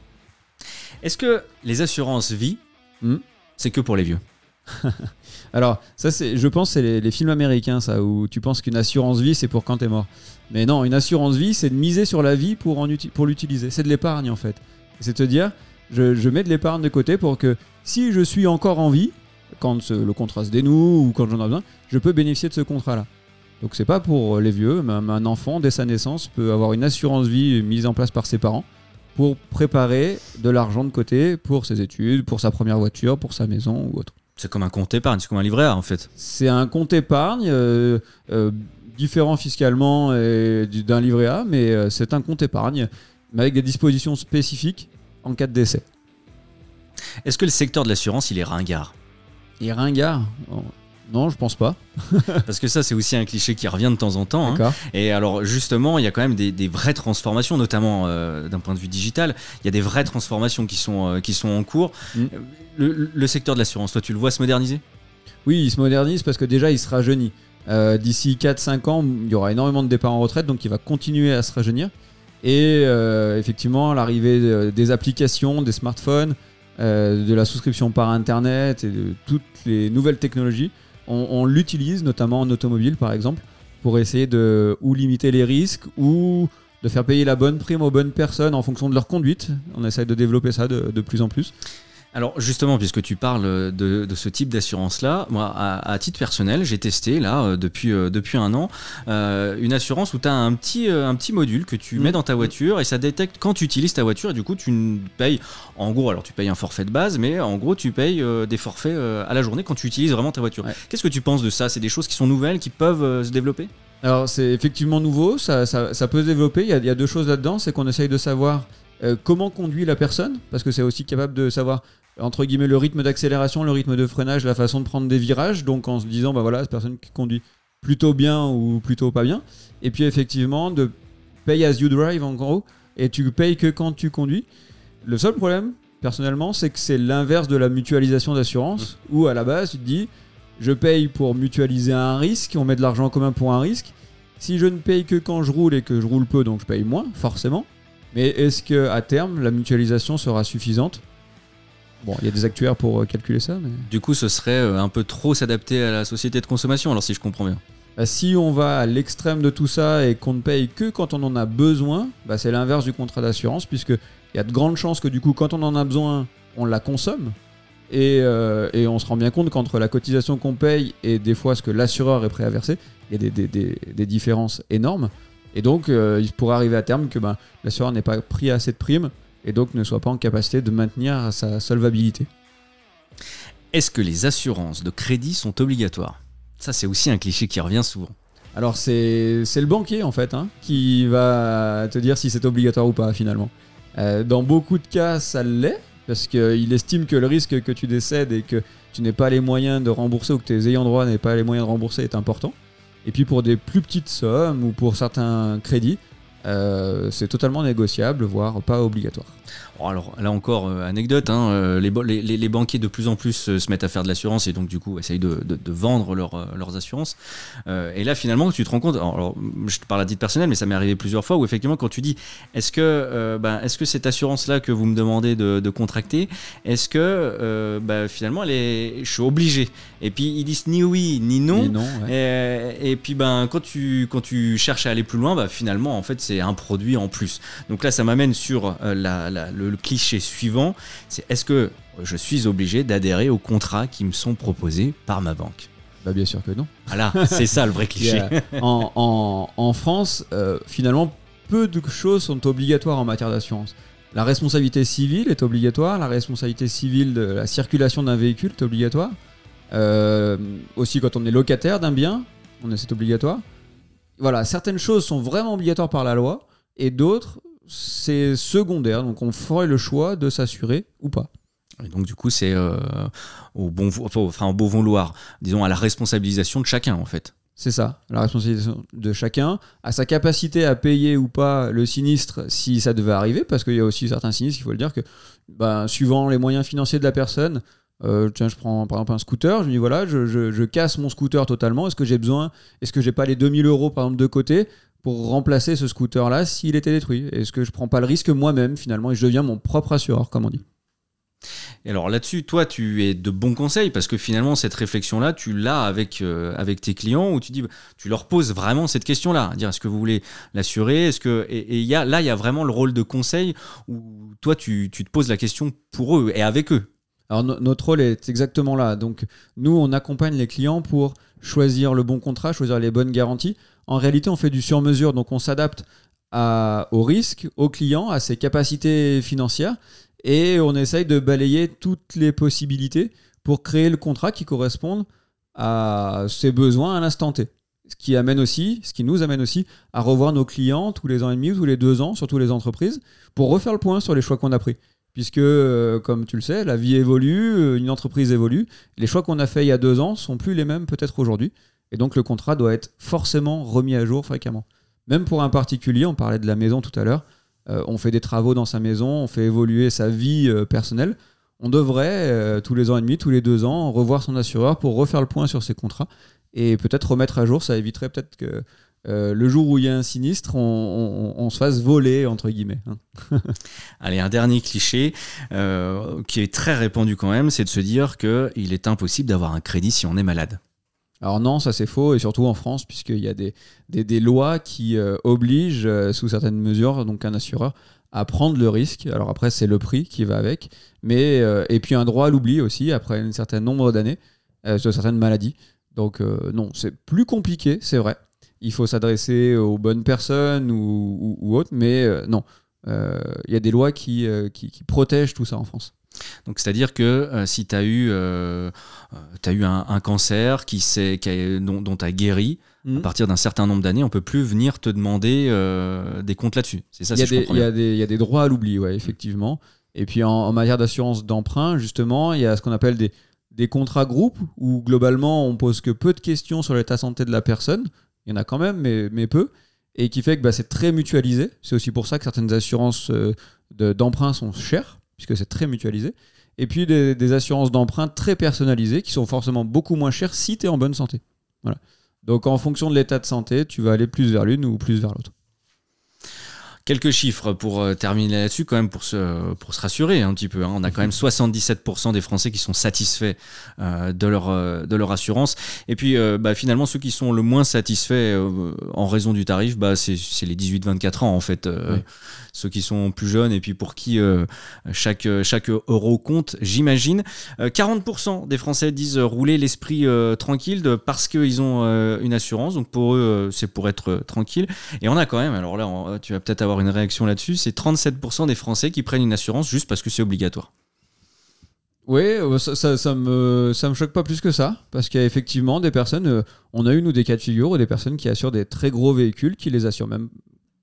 Est-ce que les assurances vie, Hmm. c'est que pour les vieux? [laughs] Alors, ça, c'est, je pense, c'est les, les films américains, ça, où tu penses qu'une assurance vie, c'est pour quand t'es mort. Mais non, une assurance vie, c'est de miser sur la vie pour, en uti- pour l'utiliser. C'est de l'épargne, en fait. C'est te dire, je, je mets de l'épargne de côté pour que si je suis encore en vie, quand ce- le contrat se dénoue ou quand j'en ai besoin, je peux bénéficier de ce contrat-là. Donc, c'est pas pour les vieux, même un enfant, dès sa naissance, peut avoir une assurance vie mise en place par ses parents pour préparer de l'argent de côté pour ses études, pour sa première voiture, pour sa maison ou autre. C'est comme un compte épargne, c'est comme un livret A en fait. C'est un compte épargne euh, euh, différent fiscalement d'un livret A, mais euh, c'est un compte épargne, mais avec des dispositions spécifiques en cas de décès. Est-ce que le secteur de l'assurance, il est ringard? Et ringard Oh, Non, je pense pas. [laughs] Parce que ça, c'est aussi un cliché qui revient de temps en temps. hein. Et alors, justement, il y a quand même des, des vraies transformations, notamment euh, d'un point de vue digital. Il y a des vraies transformations qui sont, euh, qui sont en cours. Mm. Euh, Le, le secteur de l'assurance, toi, tu le vois se moderniser? Oui, il se modernise parce que déjà, il se rajeunit. Euh, D'ici 4-5 ans, il y aura énormément de départs en retraite, donc il va continuer à se rajeunir. Et effectivement, l'arrivée de- des applications, des smartphones, euh, de la souscription par Internet et de toutes les nouvelles technologies, on, l'utilise notamment en automobile, par exemple, pour essayer de ou limiter les risques ou de faire payer la bonne prime aux bonnes personnes en fonction de leur conduite. On essaye de développer ça de plus en plus. Alors justement, puisque tu parles de, de ce type d'assurance-là, moi, à, à titre personnel, j'ai testé là euh, depuis, euh, depuis un an euh, une assurance où tu as un petit, euh, un petit module que tu Mm. mets dans ta voiture et ça détecte quand tu utilises ta voiture et du coup tu ne payes, en gros, alors tu payes un forfait de base, mais en gros tu payes des forfaits à la journée quand tu utilises vraiment ta voiture. Ouais. Qu'est-ce que tu penses de ça? C'est des choses qui sont nouvelles, qui peuvent se développer? Alors c'est effectivement nouveau, ça, ça- ça peut se développer. Il y a, il y a deux choses là-dedans, c'est qu'on essaye de savoir euh, comment conduit la personne, parce que c'est aussi capable de savoir entre guillemets le rythme d'accélération, le rythme de freinage, la façon de prendre des virages. Donc en se disant bah voilà, cette personne qui conduit plutôt bien ou plutôt pas bien. Et puis effectivement de pay as you drive en gros, et tu payes que quand tu conduis. Le seul problème, personnellement, c'est que c'est l'inverse de la mutualisation d'assurance, où à la base tu te dis je paye pour mutualiser un risque, on met de l'argent en commun pour un risque. Si je ne paye que quand je roule et que je roule peu, donc je paye moins, forcément. Mais est-ce que à terme, la mutualisation sera suffisante? Bon, il y a des actuaires pour euh, calculer ça, mais Du coup, ce serait euh, un peu trop s'adapter à la société de consommation, alors si je comprends bien. Bah, si on va à l'extrême de tout ça et qu'on ne paye que quand on en a besoin, bah, c'est l'inverse du contrat d'assurance, puisque il y a de grandes chances que du coup, quand on en a besoin, on la consomme. Et, euh, et on se rend bien compte qu'entre la cotisation qu'on paye et des fois ce que l'assureur est prêt à verser, il y a des, des- des- des différences énormes. Et donc, euh, il pourrait arriver à terme que bah, l'assureur n'ait pas pris assez de primes et donc ne soit pas en capacité de maintenir sa solvabilité. Est-ce que les assurances de crédit sont obligatoires? Ça, c'est aussi un cliché qui revient souvent. Alors c'est c'est le banquier en fait hein, qui va te dire si c'est obligatoire ou pas finalement. Euh, dans beaucoup de cas ça l'est parce qu'il estime que le risque que tu décèdes et que tu n'aies pas les moyens de rembourser ou que tes ayants droit n'aient pas les moyens de rembourser est important. Et puis pour des plus petites sommes ou pour certains crédits, euh, c'est totalement négociable, voire pas obligatoire. Bon, alors là encore, euh, anecdote, hein, euh, les, banquiers de plus en plus euh, se mettent à faire de l'assurance et donc du coup essayent de, de- de vendre leur, leurs assurances. Euh, et là finalement tu te rends compte, alors, alors, je te parle à titre personnel mais ça m'est arrivé plusieurs fois où effectivement quand tu dis est-ce que, euh, ben, est-ce que cette assurance-là que vous me demandez de, de contracter, est-ce que ben, finalement elle est, je suis obligé? Et puis ils disent ni oui ni non. Mais non, ouais. Et, et puis ben quand tu quand tu cherches à aller plus loin, finalement en fait c'est un produit en plus. Donc là ça m'amène sur la- la- le, le cliché suivant, c'est est-ce que je suis obligé d'adhérer aux contrats qui me sont proposés par ma banque Bah bien sûr que non. Voilà, c'est ça le vrai [laughs] cliché. Yeah. en, en- en France, euh, finalement, peu de choses sont obligatoires en matière d'assurance. La responsabilité civile est obligatoire, la responsabilité civile de la circulation d'un véhicule est obligatoire. Euh, aussi quand on est locataire d'un bien, on est, c'est obligatoire. Voilà, certaines choses sont vraiment obligatoires par la loi et d'autres c'est secondaire, donc on ferait le choix de s'assurer ou pas. Et donc du coup, c'est euh, au bon, enfin au beau vouloir, disons à la responsabilisation de chacun en fait. C'est ça, la responsabilisation de chacun, à sa capacité à payer ou pas le sinistre si ça devait arriver, parce qu'il y a aussi certains sinistres, il faut le dire, que ben, suivant les moyens financiers de la personne, euh, tiens, je prends par exemple un scooter, je me dis voilà, je, je- je casse mon scooter totalement, est-ce que j'ai besoin, est-ce que j'ai pas les 2000 euros par exemple de côté pour remplacer ce scooter-là s'il était détruit Est-ce que je prends pas le risque moi-même finalement et je deviens mon propre assureur, comme on dit Et alors là-dessus, toi, tu es de bons conseils parce que finalement, cette réflexion-là, tu l'as avec, euh, avec tes clients où tu dis, tu leur poses vraiment cette question-là, dire est-ce que vous voulez l'assurer, est-ce que et, et y a, là, il y a vraiment le rôle de conseil où toi, tu, tu te poses la question pour eux et avec eux. Alors no- notre rôle est exactement là. Donc nous, on accompagne les clients pour choisir le bon contrat, choisir les bonnes garanties. En réalité, on fait du sur-mesure, donc on s'adapte au risque, au client, à ses capacités financières, et on essaye de balayer toutes les possibilités pour créer le contrat qui corresponde à ses besoins à l'instant T. Ce qui amène aussi, ce qui nous amène aussi à revoir nos clients tous les ans et demi ou tous les deux ans, surtout les entreprises, pour refaire le point sur les choix qu'on a pris puisque, euh, comme tu le sais, la vie évolue, euh, une entreprise évolue. Les choix qu'on a faits il y a deux ans sont plus les mêmes peut-être aujourd'hui. Et donc le contrat doit être forcément remis à jour fréquemment. Même pour un particulier, on parlait de la maison tout à l'heure, euh, on fait des travaux dans sa maison, on fait évoluer sa vie euh, personnelle. On devrait, euh, tous les ans et demi, tous les deux ans, revoir son assureur pour refaire le point sur ses contrats et peut-être remettre à jour. Ça éviterait peut-être que le jour où il y a un sinistre, on, se fasse voler, entre guillemets. hein. [laughs] Allez, un dernier cliché qui est très répandu quand même, c'est de se dire qu'il est impossible d'avoir un crédit si on est malade. Alors non, ça c'est faux, et surtout en France, puisqu'il y a des, lois qui euh, obligent, euh, sous certaines mesures, donc un assureur à prendre le risque. Alors après, c'est le prix qui va avec, mais euh, et puis un droit à l'oubli aussi, après un certain nombre d'années, sur certaines maladies. Donc non, c'est plus compliqué, c'est vrai. Il faut s'adresser aux bonnes personnes ou, autres, mais non. Il y a des lois qui protègent tout ça en France. Donc c'est-à-dire que euh, si tu as eu, euh, euh, eu un, un cancer qui qui a- dont, dont tu as guéri, à partir d'un certain nombre d'années, on peut plus venir te demander euh, des comptes là-dessus. C'est ça, il y, a si y y a des droits à l'oubli, ouais, effectivement. Et puis en, en matière d'assurance d'emprunt, justement, il y a ce qu'on appelle des, des contrats groupes où globalement on pose que peu de questions sur l'état de santé de la personne. Il y en a quand même, mais, mais peu. Et qui fait que bah, c'est très mutualisé. C'est aussi pour ça que certaines assurances de- d'emprunt sont chères, puisque c'est très mutualisé. Et puis des, assurances d'emprunt très personnalisées qui sont forcément beaucoup moins chères si tu es en bonne santé. Voilà. Donc en fonction de l'état de santé, tu vas aller plus vers l'une ou plus vers l'autre. Quelques chiffres pour euh, terminer là-dessus, quand même, pour se, pour se rassurer un petit peu. hein. On a quand même 77% des Français qui sont satisfaits euh, de, leur, euh, de leur assurance. Et puis, euh, bah, finalement, ceux qui sont le moins satisfaits en raison du tarif, bah, c'est les 18-24 ans, en fait. Oui. Ceux qui sont plus jeunes et puis pour qui chaque, chaque euro compte, j'imagine. Euh, 40% des Français disent rouler l'esprit tranquille de- parce qu'ils ont une assurance. Donc, pour eux, c'est pour être tranquille. Et on a quand même, alors là, on- tu vas peut-être avoir une réaction là-dessus, c'est 37% des Français qui prennent une assurance juste parce que c'est obligatoire. Oui, euh, ça, ça, ça me, ça me choque pas plus que ça, parce qu'il y a effectivement des personnes, euh, on a eu nous des cas de figure, ou des personnes qui assurent des très gros véhicules, qui les assurent même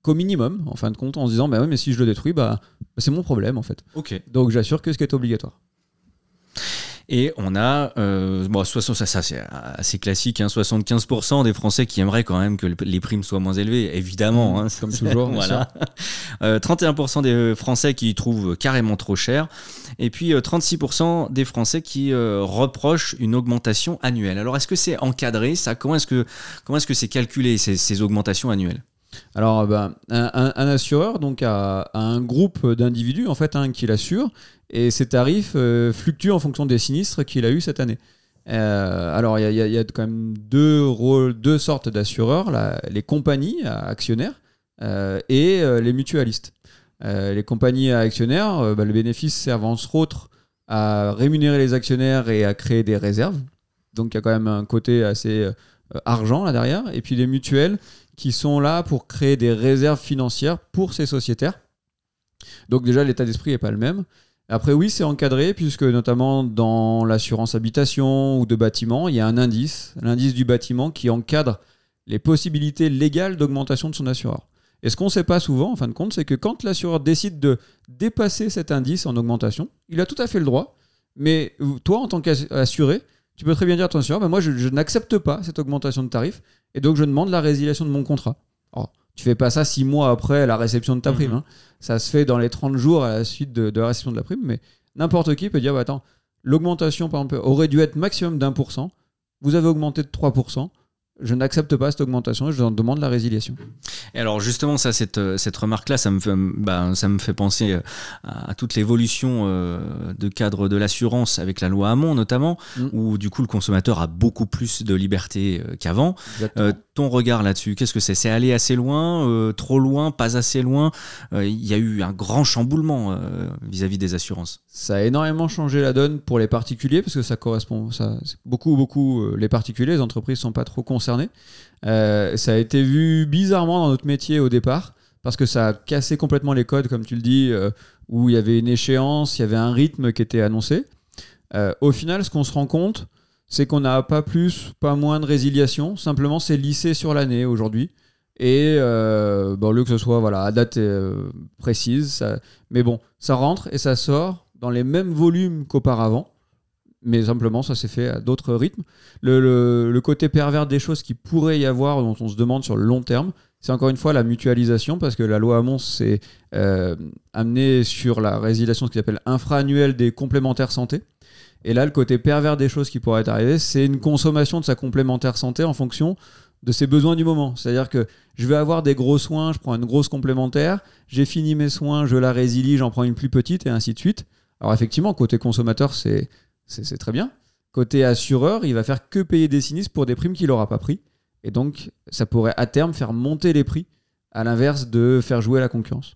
qu'au minimum, en fin de compte, en se disant, bah oui, mais si je le détruis, bah, c'est mon problème en fait. Ok. Donc j'assure que ce qui est obligatoire. Et on a, euh, bon, 60, ça, ça c'est assez classique, hein, 75% des Français qui aimeraient quand même que le- les primes soient moins élevées, évidemment. hein, Comme toujours, bien voilà. [laughs] Euh, 31% des Français qui y trouvent carrément trop cher. Et puis euh, 36% des Français qui euh, reprochent une augmentation annuelle. Alors est-ce que c'est encadré ça? Comment est-ce que comment est-ce que c'est calculé ces, ces augmentations annuelles? Alors, euh, ben, un, un- un assureur donc a, a un groupe d'individus en fait hein, qui l'assure et ses tarifs euh, fluctuent en fonction des sinistres qu'il a eu cette année. Euh, alors, il y a, quand même deux, sortes d'assureurs les compagnies à actionnaires euh, et les mutualistes. Les compagnies à actionnaires, bah, le bénéfice servent entre autres à rémunérer les actionnaires et à créer des réserves. Donc, il y a quand même un côté assez argent là derrière. Et puis les mutuelles qui sont là pour créer des réserves financières pour ces sociétaires Donc déjà, l'état d'esprit n'est pas le même. Après, oui, c'est encadré, puisque notamment dans l'assurance habitation ou de bâtiment, il y a un indice, l'indice du bâtiment, qui encadre les possibilités légales d'augmentation de son assureur. Et ce qu'on ne sait pas souvent, en fin de compte, c'est que quand l'assureur décide de dépasser cet indice en augmentation, il a tout à fait le droit. Mais toi, en tant qu'assuré, tu peux très bien dire à ton assureur, bah, moi, je, n'accepte pas cette augmentation de tarif, et donc je demande la résiliation de mon contrat. Tu fais pas ça six mois après la réception de ta prime. Mhm. hein. Ça se fait dans les 30 jours à la suite de, de la réception de la prime, mais n'importe qui peut dire, bah, attends, l'augmentation, par exemple, aurait dû être maximum d'un pour cent. Vous avez augmenté de 3%. Je n'accepte pas cette augmentation et je demande la résiliation. Et alors justement, ça, cette, euh, cette remarque-là, ça me fait, bah, ça me fait penser euh, à, à toute l'évolution euh, de cadre de l'assurance avec la loi Hamon notamment, Mm. où du coup le consommateur a beaucoup plus de liberté euh, qu'avant. Euh, ton regard là-dessus, qu'est-ce que c'est? C'est aller assez loin, trop loin, pas assez loin? Il y a eu un grand chamboulement vis-à-vis des assurances. Ça a énormément changé la donne pour les particuliers parce que ça correspond, ça, beaucoup, beaucoup les particuliers, les entreprises sont pas trop concernées. Euh, ça a été vu bizarrement dans notre métier au départ parce que ça a cassé complètement les codes, comme tu le dis, euh, où il y avait une échéance, il y avait un rythme qui était annoncé. Euh, au final, ce qu'on se rend compte, c'est qu'on n'a pas plus, pas moins de résiliation. Simplement, c'est lissé sur l'année aujourd'hui. Et au lieu que ce soit voilà, à date précise, mais bon, ça rentre et ça sort dans les mêmes volumes qu'auparavant. Mais simplement, ça s'est fait à d'autres rythmes. Le, le- côté pervers des choses qui pourrait y avoir, dont on se demande sur le long terme, c'est encore une fois la mutualisation, parce que la loi Hamon s'est euh, amenée sur la résiliation, ce qu'il appelle infra-annuelle des complémentaires santé. Et là, le côté pervers des choses qui pourraient être arrivées, c'est une consommation de sa complémentaire santé en fonction de ses besoins du moment. C'est-à-dire que je vais avoir des gros soins, je prends une grosse complémentaire, j'ai fini mes soins, je la résilie, j'en prends une plus petite, et ainsi de suite. Alors effectivement, côté consommateur, c'est c'est très bien. Côté assureur, il va faire que payer des sinistres pour des primes qu'il n'aura pas pris. Et donc, ça pourrait à terme faire monter les prix, à l'inverse de faire jouer la concurrence.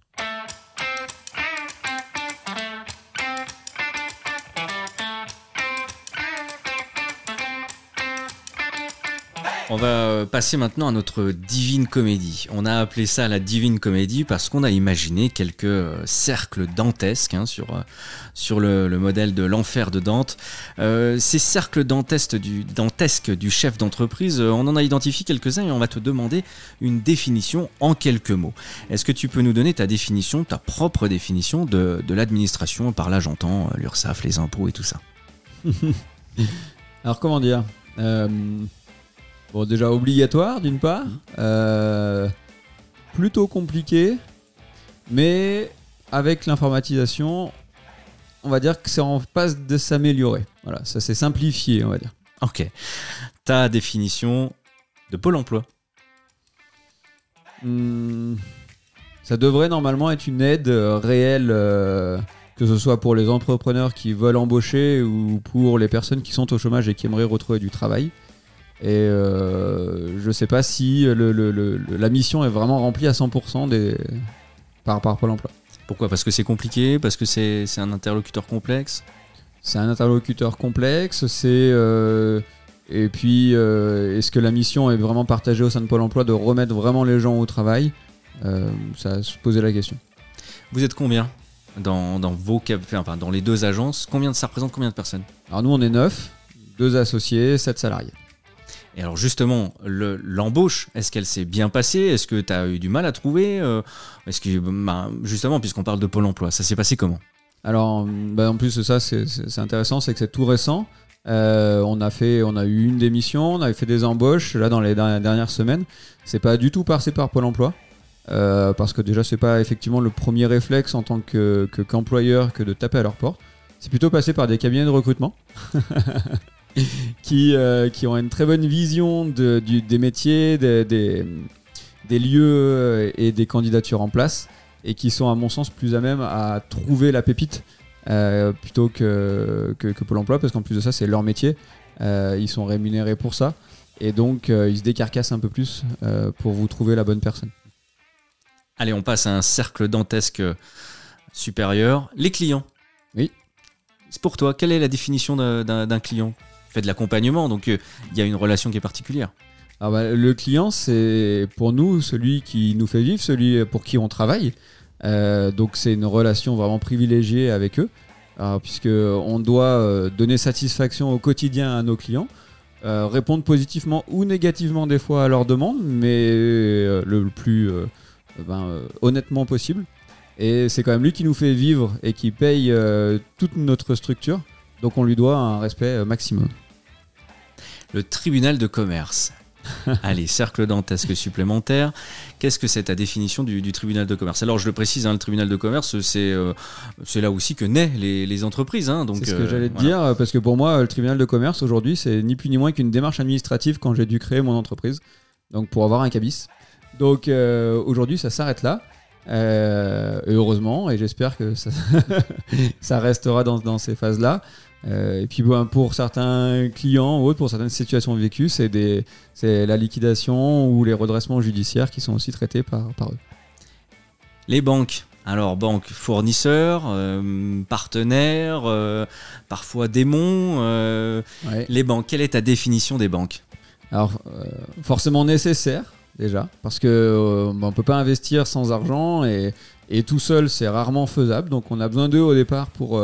On va euh, passer maintenant à notre divine comédie. On a appelé ça la divine comédie parce qu'on a imaginé quelques euh, cercles dantesques hein, sur, euh, sur le, le modèle de l'enfer de Dante. Ces cercles dantesques du, chef d'entreprise, on en a identifié quelques-uns et on va te demander une définition en quelques mots. Est-ce que tu peux nous donner ta définition, ta propre définition de, de l'administration Par là, j'entends l'URSSAF, les impôts et tout ça? [laughs] Alors comment dire? Bon, déjà obligatoire d'une part, euh, plutôt compliqué, mais avec l'informatisation, on va dire que c'est en passe de s'améliorer. Voilà, ça s'est simplifié, on va dire. Ok. Ta définition de Pôle emploi Hmm, ça devrait normalement être une aide euh, réelle, euh, que ce soit pour les entrepreneurs qui veulent embaucher ou pour les personnes qui sont au chômage et qui aimeraient retrouver du travail. Et euh, je sais pas si le- le- le- le- la mission est vraiment remplie à 100% des, par, par Pôle emploi. Pourquoi? Parce que c'est compliqué? Parce que c'est un interlocuteur complexe? C'est un interlocuteur complexe, c'est. euh, et puis, euh, est-ce que la mission est vraiment partagée au sein de Pôle emploi de remettre vraiment les gens au travail? Euh, Ça se poser la question. Vous êtes combien dans, dans vos enfin, dans les deux agences? Combien de ça représente combien de personnes? Alors, nous, on est neuf, deux associés, sept salariés. Et alors justement, le- l'embauche, est-ce qu'elle s'est bien passée? Est-ce que tu as eu du mal à trouver Euh, Est-ce que bah, justement, puisqu'on parle de Pôle Emploi, ça s'est passé comment? Alors, bah, en plus de ça, c'est- intéressant, c'est que c'est tout récent. Euh, on, a fait, on a eu une démission, on avait fait des embauches là dans les dernières semaines. C'est pas du tout passé par Pôle emploi. euh, parce que déjà, c'est pas effectivement le premier réflexe en tant que- qu'employeur que de taper à leur porte. C'est plutôt passé par des cabinets de recrutement [laughs] [laughs] qui, euh, qui ont une très bonne vision de- du- des métiers, des, des, des lieux et des candidatures en place et qui sont à mon sens plus à même à trouver la pépite euh, plutôt que, que, que Pôle emploi parce qu'en plus de ça c'est leur métier Euh, ils sont rémunérés pour ça et donc euh, ils se décarcassent un peu plus euh, pour vous trouver la bonne personne Allez, on passe à un cercle dantesque supérieur. Les clients. Oui. C'est pour toi, quelle est la définition d'un client? Tu fais de l'accompagnement, donc euh, il y a une relation qui est particulière. Alors bah, le client c'est pour nous celui qui nous fait vivre celui pour qui on travaille Euh, donc c'est une relation vraiment privilégiée avec eux, alors, puisque on doit euh, donner satisfaction au quotidien à nos clients, euh, répondre positivement ou négativement des fois à leurs demandes, mais euh, le plus euh, ben, euh, honnêtement possible. Et c'est quand même lui qui nous fait vivre et qui paye euh, toute notre structure, donc on lui doit un respect euh, maximum. Le tribunal de commerce. [laughs] Allez, cercle dantesque supplémentaire. Qu'est-ce que c'est ta définition du, du tribunal de commerce? Alors, je le précise, hein, le tribunal de commerce, c'est euh, c'est là aussi que naissent les, les entreprises. hein, donc, C'est ce que euh, j'allais te voilà. dire, parce que pour moi, le tribunal de commerce aujourd'hui, c'est ni plus ni moins qu'une démarche administrative quand j'ai dû créer mon entreprise, donc pour avoir un cabis. Donc euh, aujourd'hui, ça s'arrête là. Et heureusement, et j'espère que ça, [laughs] ça restera dans, dans ces phases-là. Euh, et puis ben, pour certains clients ou autres, pour certaines situations vécues, c'est des- c'est la liquidation ou les redressements judiciaires qui sont aussi traités par, par eux. Les banques. Alors, banques fournisseurs, euh, partenaires, euh, parfois démons. Ouais. Les banques, quelle est ta définition des banques? Alors, forcément nécessaire, déjà, parce que euh, bah, on peut pas investir sans argent et, et tout seul, c'est rarement faisable. Donc, on a besoin d'eux au départ pour,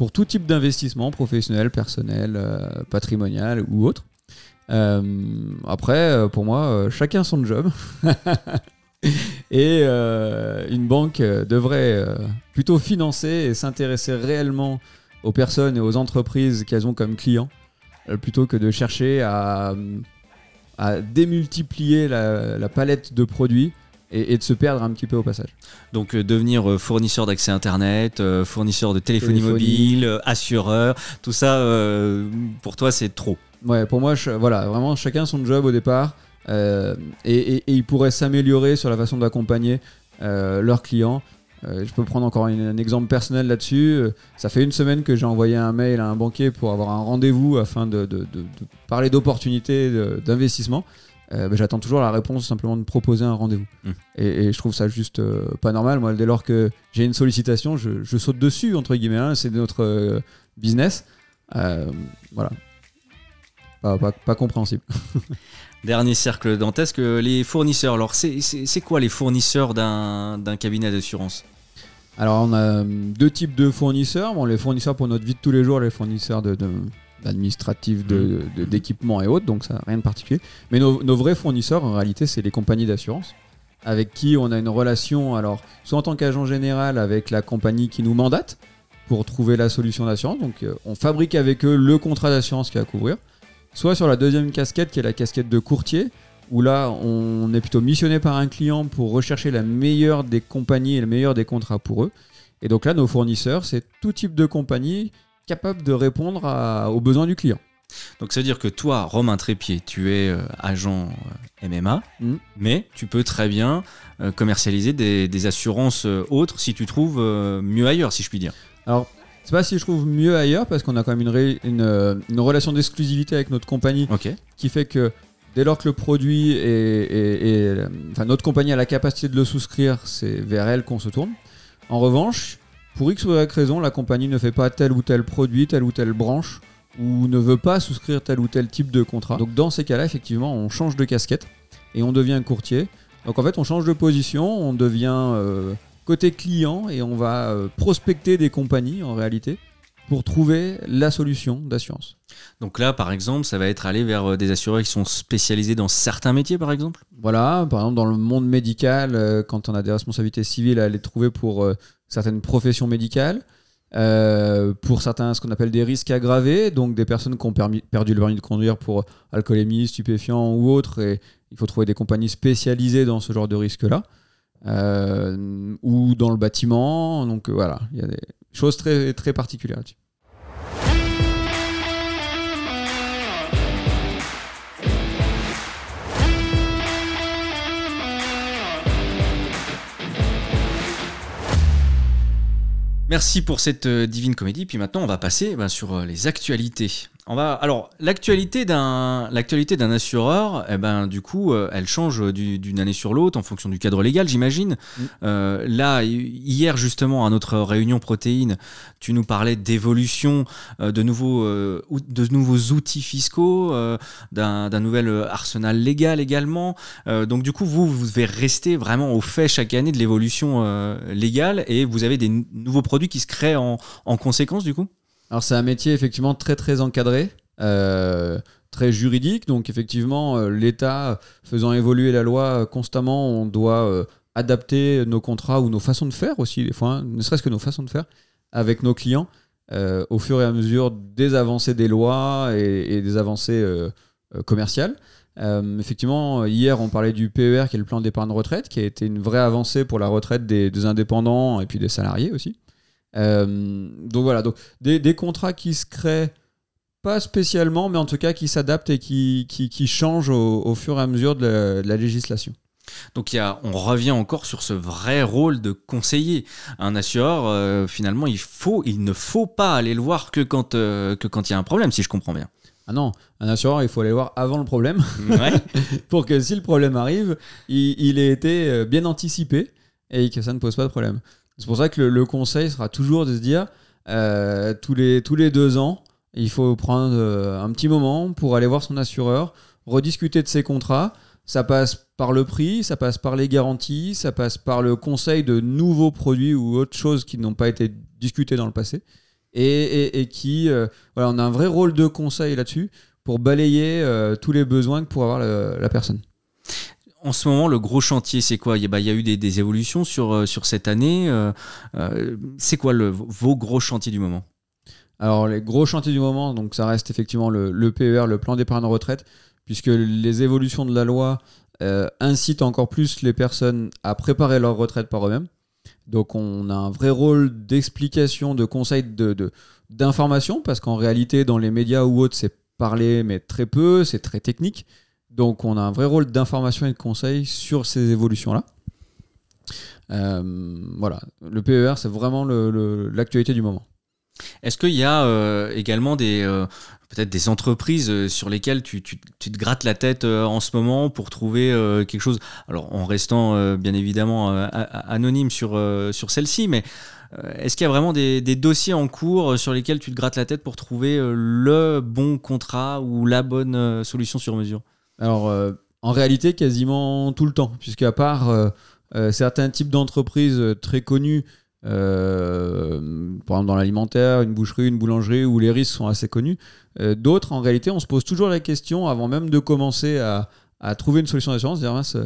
pour tout type d'investissement, professionnel, personnel, euh, patrimonial ou autre. Euh, après, euh, pour moi, chacun son job. [laughs] et une banque devrait plutôt financer et s'intéresser réellement aux personnes et aux entreprises qu'elles ont comme clients plutôt que de chercher à, démultiplier la palette de produits et, et de se perdre un petit peu au passage. Donc, euh, devenir euh, fournisseur d'accès Internet, euh, fournisseur de téléphonie, Téléphonie. mobile, euh, assureur, tout ça, pour toi, c'est trop. Ouais, pour moi, je- voilà, vraiment chacun son job au départ et, et- et ils pourraient s'améliorer sur la façon d'accompagner leurs clients. Je peux prendre encore une- un exemple personnel là-dessus. Ça fait une semaine que j'ai envoyé un mail à un banquier pour avoir un rendez-vous afin de, de- de- de parler d'opportunités d'investissement. Euh, ben, J'attends toujours la réponse simplement de proposer un rendez-vous. Mm. Et, et je trouve ça juste euh, pas normal. Moi, dès lors que j'ai une sollicitation, je, je saute dessus, entre guillemets. hein. C'est notre euh, business. Voilà. Pas, pas- pas compréhensible. [laughs] Dernier cercle dantesque, les fournisseurs. Alors, c'est- quoi les fournisseurs d'un d'un cabinet d'assurance? Alors, on a deux types de fournisseurs. Bon, les fournisseurs pour notre vie de tous les jours, les fournisseurs de, de- administratifs, de- de- d'équipements et autres, donc ça n'a rien de particulier. Mais nos, nos vrais fournisseurs, en réalité, c'est les compagnies d'assurance, avec qui on a une relation, alors, soit en tant qu'agent général avec la compagnie qui nous mandate pour trouver la solution d'assurance, donc euh, on fabrique avec eux le contrat d'assurance qui a à couvrir, soit sur la deuxième casquette qui est la casquette de courtier, où là on est plutôt missionné par un client pour rechercher la meilleure des compagnies et le meilleur des contrats pour eux. Et donc là, nos fournisseurs, c'est tout type de compagnie capable de répondre à- aux besoins du client. Donc, ça veut dire que toi, Romain Trépied, tu es euh, agent euh, MMA, Mm. mais tu peux très bien euh, commercialiser des, des assurances autres si tu trouves mieux ailleurs, si je puis dire. Alors, c'est pas si je trouve mieux ailleurs, parce qu'on a quand même une, ré- une, une relation d'exclusivité avec notre compagnie qui fait que dès lors que le produit est, est- est- enfin, notre compagnie a la capacité de le souscrire, c'est vers elle qu'on se tourne. En revanche, pour X ou Y raison, la compagnie ne fait pas tel ou tel produit, telle ou telle branche, ou ne veut pas souscrire tel ou tel type de contrat. Donc dans ces cas-là, effectivement, on change de casquette et on devient courtier. Donc en fait, on change de position, on devient euh, côté client et on va euh, prospecter des compagnies en réalité pour trouver la solution d'assurance. Donc là, par exemple, ça va être aller vers euh, des assureurs qui sont spécialisés dans certains métiers, par exemple? Voilà, par exemple dans le monde médical, euh, quand on a des responsabilités civiles à les trouver pour euh, certaines professions médicales, euh, pour certains ce qu'on appelle des risques aggravés, donc des personnes qui ont permis- perdu le permis de conduire pour alcoolémie, stupéfiants ou autres, et il faut trouver des compagnies spécialisées dans ce genre de risque-là, Euh, ou dans le bâtiment, donc voilà, il y a des choses très, très particulières là-dessus. Merci pour cette euh, divine comédie. Puis maintenant, on va passer ben, sur euh, les actualités. On va alors l'actualité d'un l'actualité d'un assureur, eh ben du coup, euh, elle change du- d'une année sur l'autre en fonction du cadre légal, j'imagine. Euh, là, hi- hier justement à notre réunion protéine, tu nous parlais d'évolution euh, de nouveaux euh, de nouveaux outils fiscaux, euh, d'un d'un nouvel euh, arsenal légal également. Euh, donc du coup, vous vous devez rester vraiment au fait chaque année de l'évolution euh, légale et vous avez des n- nouveaux produits qui se créent en, en conséquence du coup? Alors c'est un métier effectivement très très encadré, euh, très juridique. Donc effectivement, euh, l'État faisant évoluer la loi euh, constamment, on doit adapter nos contrats ou nos façons de faire aussi, des fois, hein, ne serait-ce que nos façons de faire avec nos clients au fur et à mesure des avancées des lois et, des avancées commerciales. Effectivement, hier on parlait du PER qui est le plan d'épargne retraite, qui a été une vraie avancée pour la retraite des, des indépendants et puis des salariés aussi. Euh, donc voilà, donc des, des contrats qui se créent pas spécialement, mais en tout cas qui s'adaptent et qui, qui, qui changent au, au fur et à mesure de la, de la législation. Donc il y a, on revient encore sur ce vrai rôle de conseiller. Un assureur, euh, finalement, il, faut, il ne faut pas aller le voir que quand euh, que quand il y a un problème, si je comprends bien. Ah non, un assureur, il faut aller voir avant le problème Ouais. [laughs] pour que si le problème arrive, il, il ait été bien anticipé et que ça ne pose pas de problème. C'est pour ça que le, conseil sera toujours de se dire euh, tous, les, tous les deux ans, il faut prendre euh, un petit moment pour aller voir son assureur, rediscuter de ses contrats. Ça passe par le prix, ça passe par les garanties, ça passe par le conseil de nouveaux produits ou autres choses qui n'ont pas été discutées dans le passé. Et, qui, euh, voilà, on a un vrai rôle de conseil là-dessus pour balayer tous les besoins que pourrait avoir la personne. En ce moment, le gros chantier, c'est quoi? Il y a, bah, eu des, évolutions sur, euh, cette année. euh, euh, c'est quoi vos gros chantiers du moment? Alors, les gros chantiers du moment, donc ça reste effectivement le, PER, le plan d'épargne retraite, puisque les évolutions de la loi incitent encore plus les personnes à préparer leur retraite par eux-mêmes. Donc, on a un vrai rôle d'explication, de conseil, d'information, parce qu'en réalité, dans les médias ou autres, c'est parlé, mais très peu, c'est très technique. Donc, on a un vrai rôle d'information et de conseil sur ces évolutions-là. Euh, voilà, le PER, c'est vraiment l'actualité du moment. Est-ce qu'il y a euh, également euh, peut-être des entreprises sur lesquelles tu, te grattes la tête en ce moment pour trouver quelque chose? Alors en restant bien évidemment anonyme sur sur celle-ci, mais est-ce qu'il y a vraiment des, des dossiers en cours sur lesquels tu te grattes la tête pour trouver le bon contrat ou la bonne solution sur mesure? Alors, euh, en réalité, quasiment tout le temps, puisqu'à part euh, euh, certains types d'entreprises très connues, par exemple dans l'alimentaire, une boucherie, une boulangerie, où les risques sont assez connus, d'autres, en réalité, on se pose toujours la question, avant même de commencer à, trouver une solution d'assurance, dire, mince,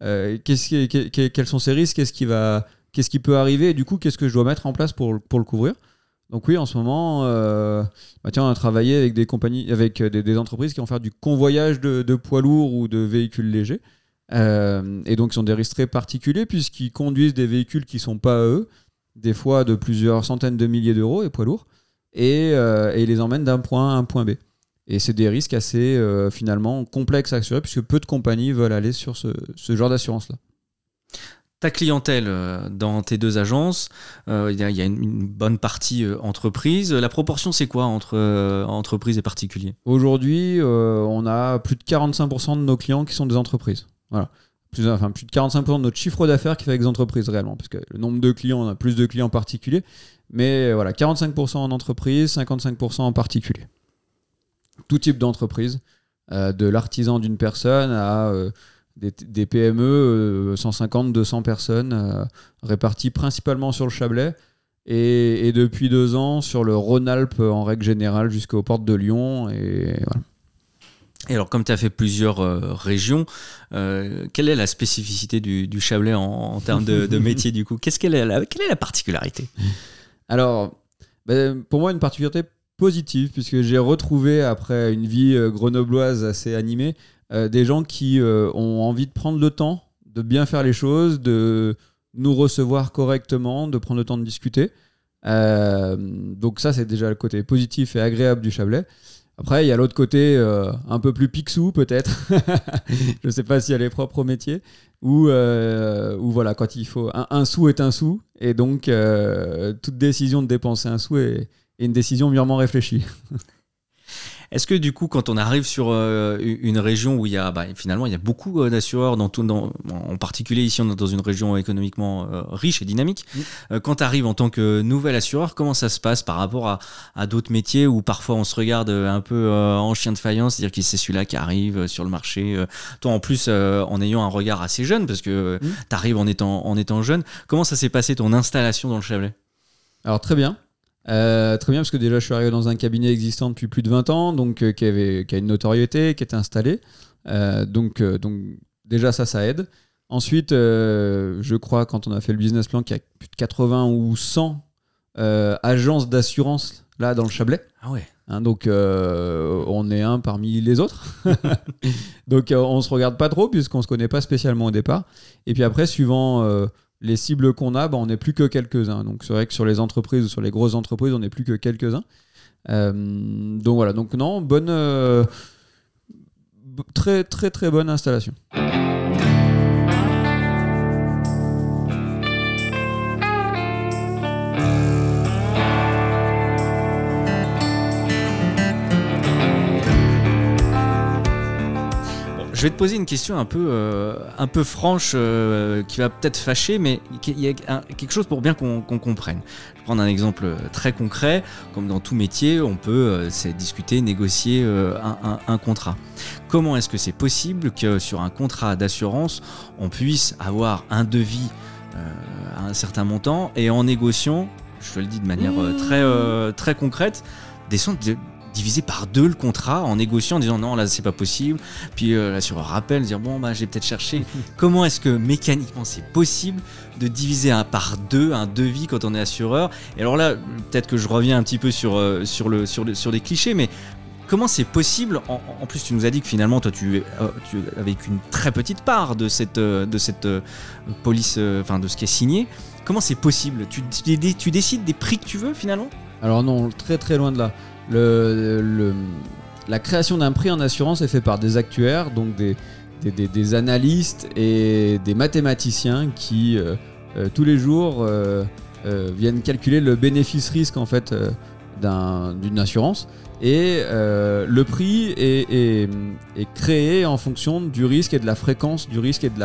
quels sont ces risques, qu'est-ce qui, va, qu'est-ce qui peut arriver, et du coup, qu'est-ce que je dois mettre en place pour le couvrir donc oui, en ce moment, euh, bah on a travaillé avec avec des, entreprises qui vont faire du convoyage de, poids lourds ou de véhicules légers. Euh, et donc, ils ont des risques très particuliers puisqu'ils conduisent des véhicules qui sont pas eux, des fois de plusieurs centaines de milliers d'euros et poids lourds, et, euh, ils les emmènent d'un point A à un point B. Et c'est des risques assez euh, finalement complexes à assurer puisque peu de compagnies veulent aller sur ce genre d'assurance-là. Ta clientèle euh, dans tes deux agences, euh, il y, a- une, bonne partie euh, entreprise. La proportion, c'est quoi entre euh, entreprise et particulier? Aujourd'hui, on a plus de 45% de nos clients qui sont des entreprises. Voilà. Plus, enfin, plus de 45% de notre chiffre d'affaires qui fait avec des entreprises réellement, parce que le nombre de clients, on a plus de clients particuliers, mais voilà, 45% en entreprise, 55% en particulier. Tout type d'entreprise, de l'artisan d'une personne à des, des PME, euh, 150, 200 personnes, euh, réparties principalement sur le Chablais, et, et depuis deux ans sur le Rhône-Alpes en règle générale jusqu'aux portes de Lyon. Et voilà. Et alors, comme tu as fait plusieurs euh, régions, euh, quelle est la spécificité du, du Chablais en, en termes de, de métier du coup? Qu'est-ce qu'elle est la, Quelle est la particularité? Alors, ben, pour moi, une particularité positive, puisque j'ai retrouvé, après une vie grenobloise assez animée, euh, des gens qui euh, ont envie de prendre le temps de bien faire les choses, de nous recevoir correctement, de prendre le temps de discuter. Euh, donc ça, c'est déjà le côté positif et agréable du Chablais. Après, il y a l'autre côté un peu plus pixou peut-être. [laughs] Je ne sais pas si elle est propre au métier. Ou voilà, quand il faut un, sou est un sou, et donc toute décision de dépenser un sou est, est une décision mûrement réfléchie. [laughs] Est-ce que du coup, quand on arrive sur euh, une région où il y a bah, finalement il y a beaucoup euh, d'assureurs, dans tout, dans, en particulier ici on est dans une région économiquement euh, riche et dynamique, euh, quand tu arrives en tant que nouvel assureur, comment ça se passe par rapport à, à d'autres métiers où parfois on se regarde un peu euh, en chien de faïence, c'est-à-dire que c'est celui-là qui arrive sur le marché. euh, toi en plus euh, en ayant un regard assez jeune parce que tu arrives en étant, en étant jeune, comment ça s'est passé ton installation dans le Chablais? Alors très bien. Euh, très bien parce que déjà je suis arrivé dans un cabinet existant depuis plus de 20 ans, donc euh, qui, avait, qui a une notoriété, qui était installé. Euh, donc, donc déjà ça, ça aide. Ensuite, je crois quand on a fait le business plan qu'il y a plus de 80 ou 100 euh, agences d'assurance là dans le Chablais. Ah ouais. Hein, donc euh, on est un parmi les autres. [laughs] donc euh, on se regarde pas trop puisqu'on se connaît pas spécialement au départ. Et puis après, suivant euh, les cibles qu'on a, bah, on n'est plus que quelques-uns. Donc c'est vrai que sur les entreprises ou sur les grosses entreprises, on n'est plus que quelques-uns. Euh, donc voilà, donc non, bonne, euh, très très très bonne installation. Je vais te poser une question un peu, euh, un peu franche euh, qui va peut-être fâcher, mais il y a quelque chose pour bien qu'on comprenne. Je vais prendre un exemple euh, très concret. Comme dans tout métier, on peut discuter, négocier un, un- contrat. Comment est-ce que c'est possible que sur un contrat d'assurance, on puisse avoir un devis à un certain montant et en négociant, je te le dis de manière très, très concrète, descendre de- diviser par deux le contrat en négociant en disant non là c'est pas possible. Puis euh, l'assureur rappelle dire bon bah j'ai peut-être cherché. [laughs] Comment est-ce que mécaniquement c'est possible de diviser un par deux un devis quand on est assureur? Et alors là peut-être que je reviens un petit peu sur euh, sur le sur le, sur des clichés mais Comment c'est possible? En, en plus, tu nous as dit que finalement, toi, tu, euh, tu avais qu'une très petite part de cette, de cette police, enfin, de ce qui est signé. Comment c'est possible? Tu, tu décides des prix que tu veux finalement? Alors non, très très loin de là. La création d'un prix en assurance est faite par des actuaires, donc des, analystes et des mathématiciens qui euh, euh, tous les jours euh, viennent calculer le bénéfice-risque en fait d'un- d'une assurance. Et le prix est, créé en fonction du risque et de la fréquence du risque et de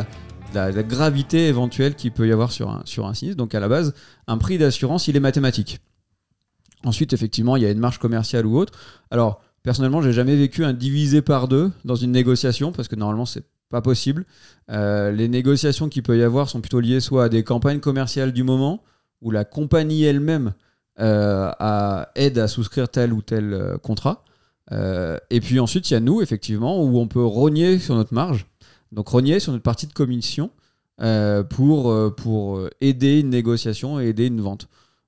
la gravité éventuelle qu'il peut y avoir sur un, sur un sinistre. Donc à la base, un prix d'assurance, il est mathématique. Ensuite, effectivement, il y a une marge commerciale ou autre. Alors, personnellement, j'ai jamais vécu un divisé par deux dans une négociation parce que normalement, c'est pas possible. Euh, les négociations qu'il peut y avoir sont plutôt liées soit à des campagnes commerciales du moment où la compagnie elle-même euh, aide à souscrire tel ou tel euh, contrat. Et puis ensuite, il y a nous, effectivement, où on peut rogner sur notre marge. Donc, rogner sur notre partie de commission pour, pour aider une négociation et aider une vente.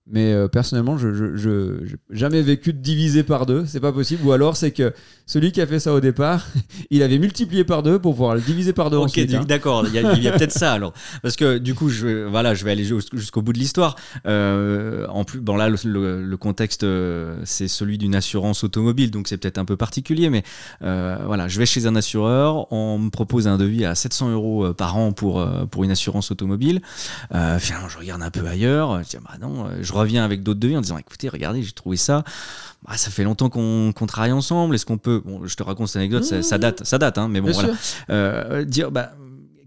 Mais euh, personnellement, je je- je- j'ai jamais vécu de diviser par deux, c'est pas possible. Ou alors c'est que celui qui a fait ça au départ, [laughs] il avait multiplié par deux pour pouvoir le diviser par deux Ok, hein. d'accord, il y a, il y a peut-être ça alors. Parce que du coup, je, voilà, je vais aller jus- jusqu'au bout de l'histoire. Euh, en plus, bon là, le, le- le contexte, euh, c'est celui d'une assurance automobile, donc c'est peut-être un peu particulier, mais euh, voilà, je vais chez un assureur, on me propose un devis à 700 euros euh, par an pour, euh, pour une assurance automobile. Euh, finalement, je regarde un peu ailleurs, je dis, bah non, je reviens avec d'autres devis en disant, écoutez, regardez, j'ai trouvé ça. Bah, ça fait longtemps qu'on travaille ensemble. Est-ce qu'on peut. Bon, je te raconte cette anecdote, ça, ça date, ça date, hein, mais bon, voilà. Euh, dire, bah,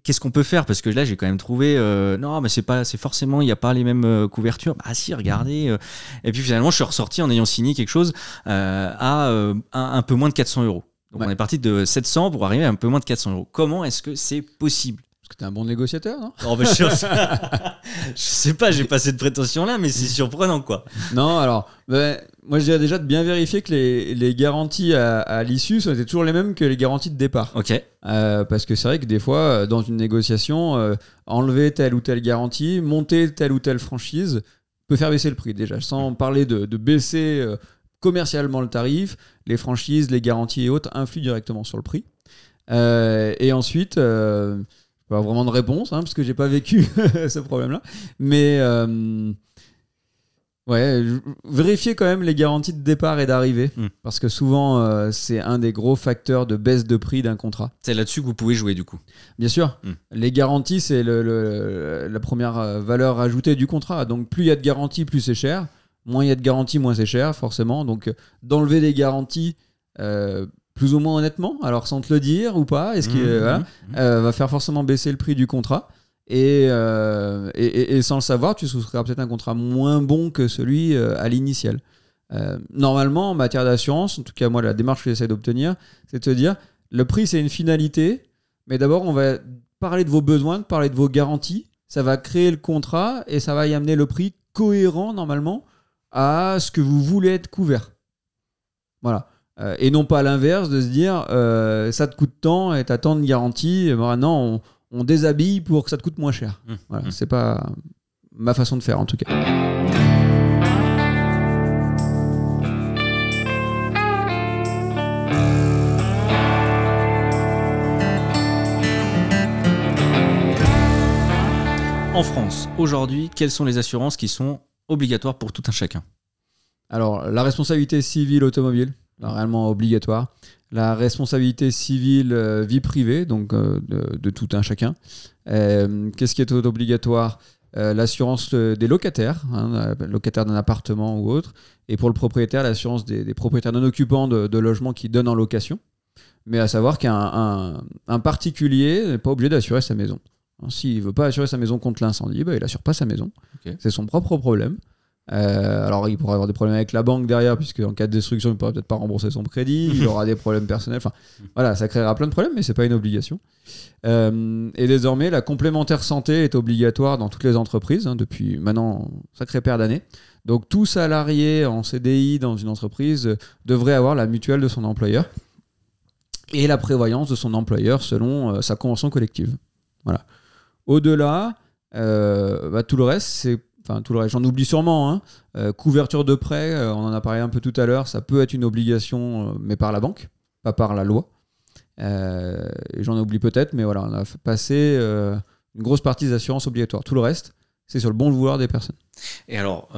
qu'est-ce qu'on peut faire? Parce que là, j'ai quand même trouvé. euh, non, mais c'est pas, c'est forcément, il n'y a pas les mêmes euh, couvertures. Bah, si, regardez. euh. Et puis finalement, je suis ressorti en ayant signé quelque chose à un, un peu moins de 400 euros. Donc on est parti de 700 pour arriver à un peu moins de 400 euros. Comment est-ce que c'est possible? Que t'es un bon négociateur, non Oh, bah, je, [laughs] je sais pas, j'ai pas cette prétention-là, mais c'est surprenant, quoi. Non, alors, ben, moi je dirais déjà de bien vérifier que les, les garanties à, à l'issue sont toujours les mêmes que les garanties de départ. Ok. Euh, parce que c'est vrai que des fois, euh, dans une négociation, euh, enlever telle ou telle garantie, monter telle ou telle franchise peut faire baisser le prix déjà, sans parler de, de baisser euh, commercialement le tarif, les franchises, les garanties et autres influent directement sur le prix. Et ensuite, pas vraiment de réponse, hein, parce que j'ai pas vécu [laughs] ce problème-là, mais euh, ouais, vérifiez quand même les garanties de départ et d'arrivée, parce que souvent euh, c'est un des gros facteurs de baisse de prix d'un contrat. C'est là-dessus que vous pouvez jouer, du coup. Bien sûr. Mm. Les garanties, c'est le- le- la première euh, valeur ajoutée du contrat. Donc plus il y a de garanties, plus c'est cher. Moins il y a de garanties, moins c'est cher, forcément. Donc d'enlever des garanties euh, plus ou moins honnêtement, alors sans te le dire ou pas, est-ce qu'il Mhm, voilà, mhm. euh, va faire forcément baisser le prix du contrat. Et, euh, et, et- et sans le savoir, tu souscriras peut-être un contrat moins bon que celui euh, à l'initial. Normalement, en matière d'assurance, en tout cas moi, la démarche que j'essaie d'obtenir, c'est de te dire, le prix c'est une finalité, mais d'abord on va parler de vos besoins, de parler de vos garanties, ça va créer le contrat et ça va y amener le prix cohérent normalement à ce que vous voulez être couvert. Voilà. Euh, et non pas à l'inverse de se dire euh, ça te coûte tant et t'as tant de garantie. Maintenant, on, on déshabille pour que ça te coûte moins cher. Mmh. Voilà, Mmh. c'est pas ma façon de faire en tout cas. En France, aujourd'hui, quelles sont les assurances qui sont obligatoires pour tout un chacun? Alors, la responsabilité civile automobile, là, réellement obligatoire. La responsabilité civile euh, vie privée, donc euh, de, de tout un chacun. Euh, Qu'est-ce qui est obligatoire? L'assurance des locataires, hein, locataires d'un appartement ou autre. Et pour le propriétaire, l'assurance des, des propriétaires non occupants de, de logements qui donnent en location. Mais à savoir qu'un un, un particulier n'est pas obligé d'assurer sa maison. Hein, S'il ne veut pas assurer sa maison contre l'incendie, bah, il n'assure pas sa maison. C'est son propre problème. Euh, alors, il pourrait avoir des problèmes avec la banque derrière, puisque en cas de destruction, il pourra peut-être pas rembourser son crédit. Il aura des problèmes personnels. Enfin, voilà, ça créera plein de problèmes, mais c'est pas une obligation. Euh, et désormais, la complémentaire santé est obligatoire dans toutes les entreprises hein, depuis maintenant sacré paire d'années. Donc, tout salarié en CDI dans une entreprise devrait avoir la mutuelle de son employeur et la prévoyance de son employeur selon euh, sa convention collective. Voilà. Au-delà, bah, tout le reste, c'est. Tout le reste, j'en oublie sûrement. hein. Euh, couverture de prêt, euh, on en a parlé un peu tout à l'heure, ça peut être une obligation, euh, mais par la banque, pas par la loi. J'en oublie peut-être, mais voilà, on a euh, une grosse partie des assurances obligatoires. Tout le reste, c'est sur le bon vouloir des personnes. Et alors,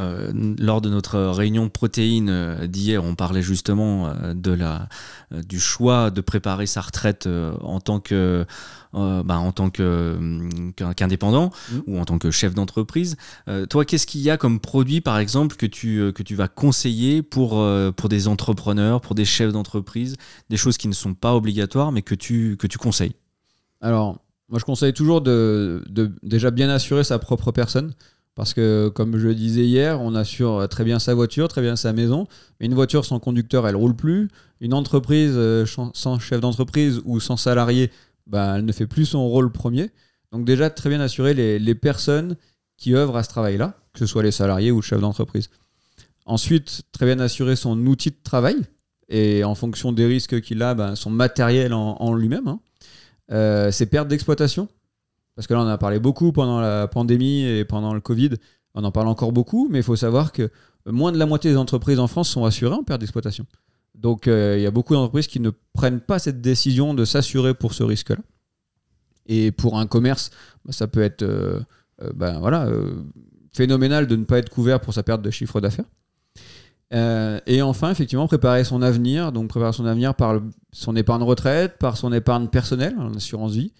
lors de notre réunion protéine euh, d'hier, on parlait justement de la, du choix de préparer sa retraite en tant que, euh, bah, en tant qu'un- qu'indépendant Mhm. ou en tant que chef d'entreprise. Euh, toi, qu'est-ce qu'il y a comme produit, par exemple, que tu, euh, que tu vas conseiller pour, euh, pour des entrepreneurs, pour des chefs d'entreprise, des choses qui ne sont pas obligatoires, mais que tu, que tu conseilles? Alors, moi, je conseille toujours de, de déjà bien assurer sa propre personne. Parce que, comme je le disais hier, on assure très bien sa voiture, très bien sa maison. Mais une voiture sans conducteur, elle roule plus. Une entreprise euh, sans chef d'entreprise ou sans salarié, bah, elle ne fait plus son rôle premier. Donc, déjà, très bien assurer les, les personnes qui œuvrent à ce travail-là, que ce soit les salariés ou le chef d'entreprise. Ensuite, très bien assurer son outil de travail. Et en fonction des risques qu'il a, ben, son matériel en, lui-même. hein. Euh, ses pertes d'exploitation. Parce que là, on en a parlé beaucoup pendant la pandémie et pendant le Covid. On en parle encore beaucoup, mais il faut savoir que moins de la moitié des entreprises en France sont assurées en perte d'exploitation. Donc, euh, il y a beaucoup d'entreprises qui ne prennent pas cette décision de s'assurer pour ce risque-là. Et pour un commerce, bah, ça peut être euh, euh, ben, voilà, phénoménal de ne pas être couvert pour sa perte de chiffre d'affaires. Et enfin, effectivement, préparer son avenir, donc préparer son avenir par son épargne retraite, par son épargne personnelle, en assurance vie,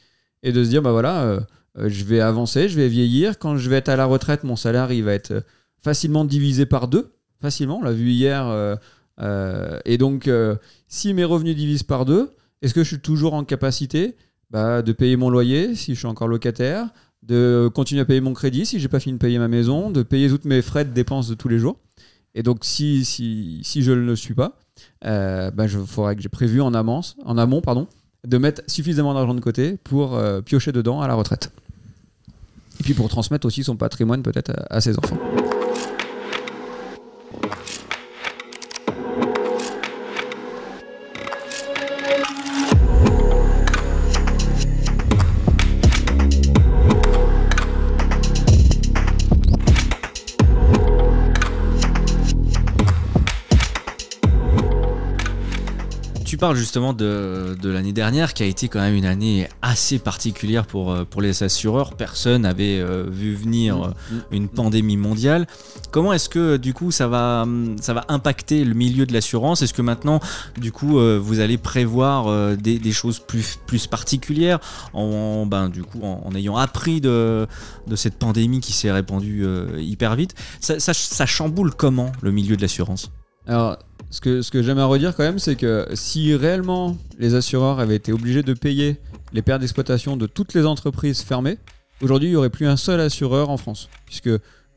et de se dire, bah voilà, je vais avancer, je vais vieillir, quand je vais être à la retraite, mon salaire, il va être facilement divisé par deux, facilement, on l'a vu hier, euh, et donc, euh, si mes revenus divisent par deux, est-ce que je suis toujours en capacité bah, de payer mon loyer, si je suis encore locataire, de continuer à payer mon crédit, si j'ai pas fini de payer ma maison, de payer toutes mes frais de dépenses de tous les jours? Et donc, si, si, si je ne le suis pas, euh, bah, je faudrait que j'ai prévu en amont, en amont pardon, de mettre suffisamment d'argent de côté pour euh, piocher dedans à la retraite. Et puis pour transmettre aussi son patrimoine peut-être à ses enfants. Parles justement de, de l'année dernière qui a été quand même une année assez particulière pour, euh, pour les assureurs. Personne n'avait euh, vu venir euh, une pandémie mondiale. Comment est-ce que du coup ça va, hum, ça va impacter le milieu de l'assurance? Est-ce que maintenant du coup vous allez prévoir des, des choses plus, plus particulières en, ben, du coup, en, en ayant appris de, de cette pandémie qui s'est répandue hyper vite? Ça, ça, ça chamboule comment le milieu de l'assurance? Alors, Ce que, ce que j'aimerais redire quand même, c'est que si réellement les assureurs avaient été obligés de payer les pertes d'exploitation de toutes les entreprises fermées, aujourd'hui il n'y aurait plus un seul assureur en France. Puisque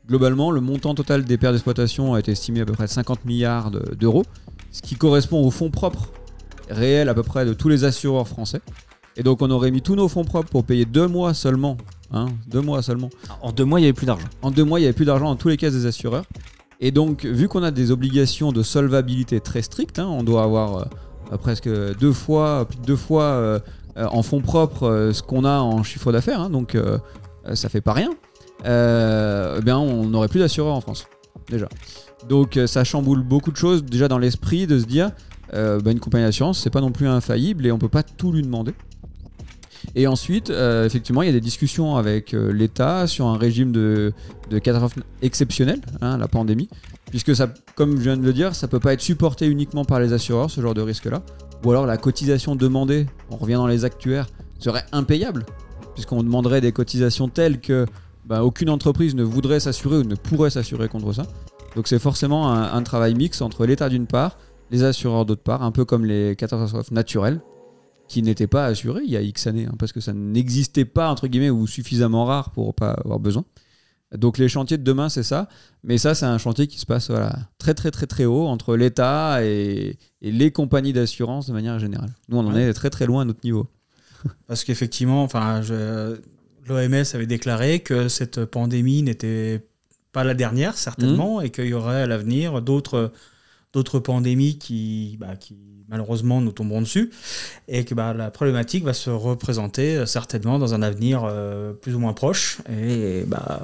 globalement, le montant total des pertes d'exploitation a été estimé à peu près 50 milliards de- d'euros, ce qui correspond au fonds propres réels à peu près de tous les assureurs français. Et donc on aurait mis tous nos fonds propres pour payer deux mois seulement. Hein, deux mois seulement. En deux mois, il n'y avait plus d'argent. En deux mois, il n'y avait plus d'argent dans tous les caisses des assureurs. Et donc, vu qu'on a des obligations de solvabilité très strictes, hein, on doit avoir euh, presque deux fois, plus de deux fois euh, euh, en fonds propres euh, ce qu'on a en chiffre d'affaires, hein, donc euh, euh, ça fait pas rien. Euh, eh bien, on n'aurait plus d'assureurs en France, déjà. Donc, euh, ça chamboule beaucoup de choses déjà dans l'esprit de se dire, euh, bah, une compagnie d'assurance, c'est pas non plus infaillible et on peut pas tout lui demander. Et ensuite, euh, effectivement, il y a des discussions avec euh, l'État sur un régime de, de catastrophe exceptionnelle, hein, la pandémie, puisque ça, comme je viens de le dire, ça peut pas être supporté uniquement par les assureurs, ce genre de risque-là, ou alors la cotisation demandée, on revient dans les actuaires, serait impayable, puisqu'on demanderait des cotisations telles que bah, aucune entreprise ne voudrait s'assurer ou ne pourrait s'assurer contre ça. Donc c'est forcément un, un travail mix entre l'État d'une part, les assureurs d'autre part, un peu comme les catastrophes naturelles, qui n'étaient pas assurés il y a X années, hein, parce que ça n'existait pas, entre guillemets, ou suffisamment rare pour pas avoir besoin. Donc les chantiers de demain, c'est ça. Mais ça, c'est un chantier qui se passe voilà, très très très très haut entre l'État et, et les compagnies d'assurance de manière générale. Nous, on en Ouais. est très très loin à notre niveau. [laughs] Parce qu'effectivement, enfin, l'OMS avait déclaré que cette pandémie n'était pas la dernière, Mmh. certainement, et qu'il y aurait à l'avenir d'autres d'autres pandémies qui, bah, qui malheureusement nous tomberont dessus, et que bah, la problématique va se représenter euh, certainement dans un avenir euh, plus ou moins proche, et bah,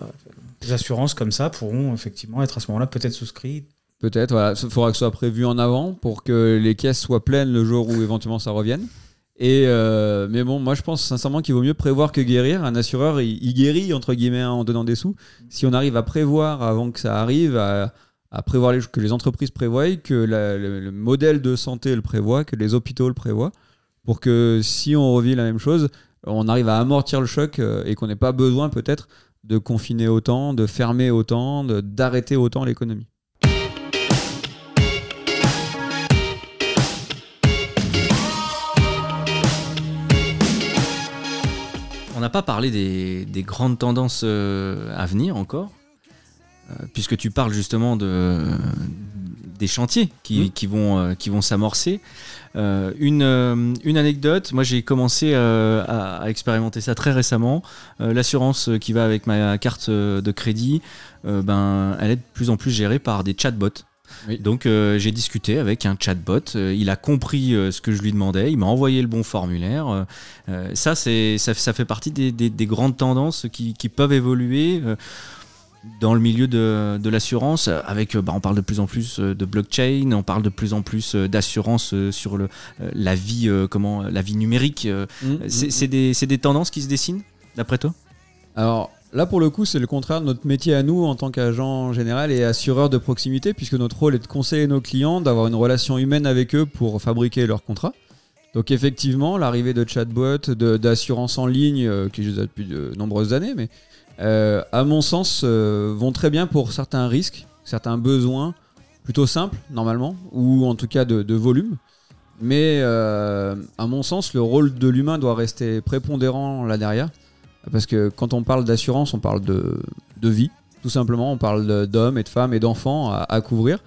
les assurances comme ça pourront effectivement être à ce moment-là peut-être souscrites. Peut-être. Il faudra que ce soit prévu en avant pour que les caisses soient pleines le jour où éventuellement ça revienne. Et euh, mais bon, moi je pense sincèrement qu'il vaut mieux prévoir que guérir. Un assureur, il, il guérit entre guillemets hein, en donnant des sous. Si on arrive à prévoir avant que ça arrive, à, à prévoir les, que les entreprises prévoient, que le, le modèle de santé le prévoit, que les hôpitaux le prévoient, pour que si on revit la même chose, on arrive à amortir le choc euh, et qu'on n'ait pas besoin peut-être de confiner autant, de fermer autant, d'arrêter autant l'économie. On n'a pas parlé des, des grandes tendances euh, à venir encore, puisque tu parles justement de, des chantiers qui, qui vont, euh, qui vont s'amorcer. Euh, une, euh, une anecdote, moi j'ai commencé euh, à, à expérimenter ça très récemment. Euh, L'assurance qui va avec ma carte euh, de crédit, euh, ben, elle est de plus en plus gérée par des chatbots. Donc euh, j'ai discuté avec un chatbot, euh, il a compris euh, ce que je lui demandais, il m'a envoyé le bon formulaire. euh, euh, ça, ça, ça fait partie des, des- des grandes tendances qui, qui peuvent évoluer euh, dans le milieu de, de l'assurance. Avec, euh, bah, on parle de plus en plus euh, de blockchain, on parle de plus en plus euh, d'assurance sur le, la, vie, comment, la vie numérique. Mhm, c'est, mhm. c'est des, tendances qui se dessinent, d'après toi? Alors là, pour le coup, c'est le contraire de notre métier à nous en tant qu'agent général et assureur de proximité, puisque notre rôle est de conseiller nos clients, d'avoir une relation humaine avec eux pour fabriquer leur contrat. Donc effectivement, l'arrivée de chatbots, d'assurance en ligne, euh, qui existe depuis de nombreuses années, mais euh, à mon sens, euh, vont très bien pour certains risques, certains besoins plutôt simples normalement, ou en tout cas de, volume. Mais euh, à mon sens, le rôle de l'humain doit rester prépondérant là derrière. Parce que quand on parle d'assurance, on parle de, de vie, tout simplement. On parle d'hommes et de femmes et d'enfants à, à couvrir.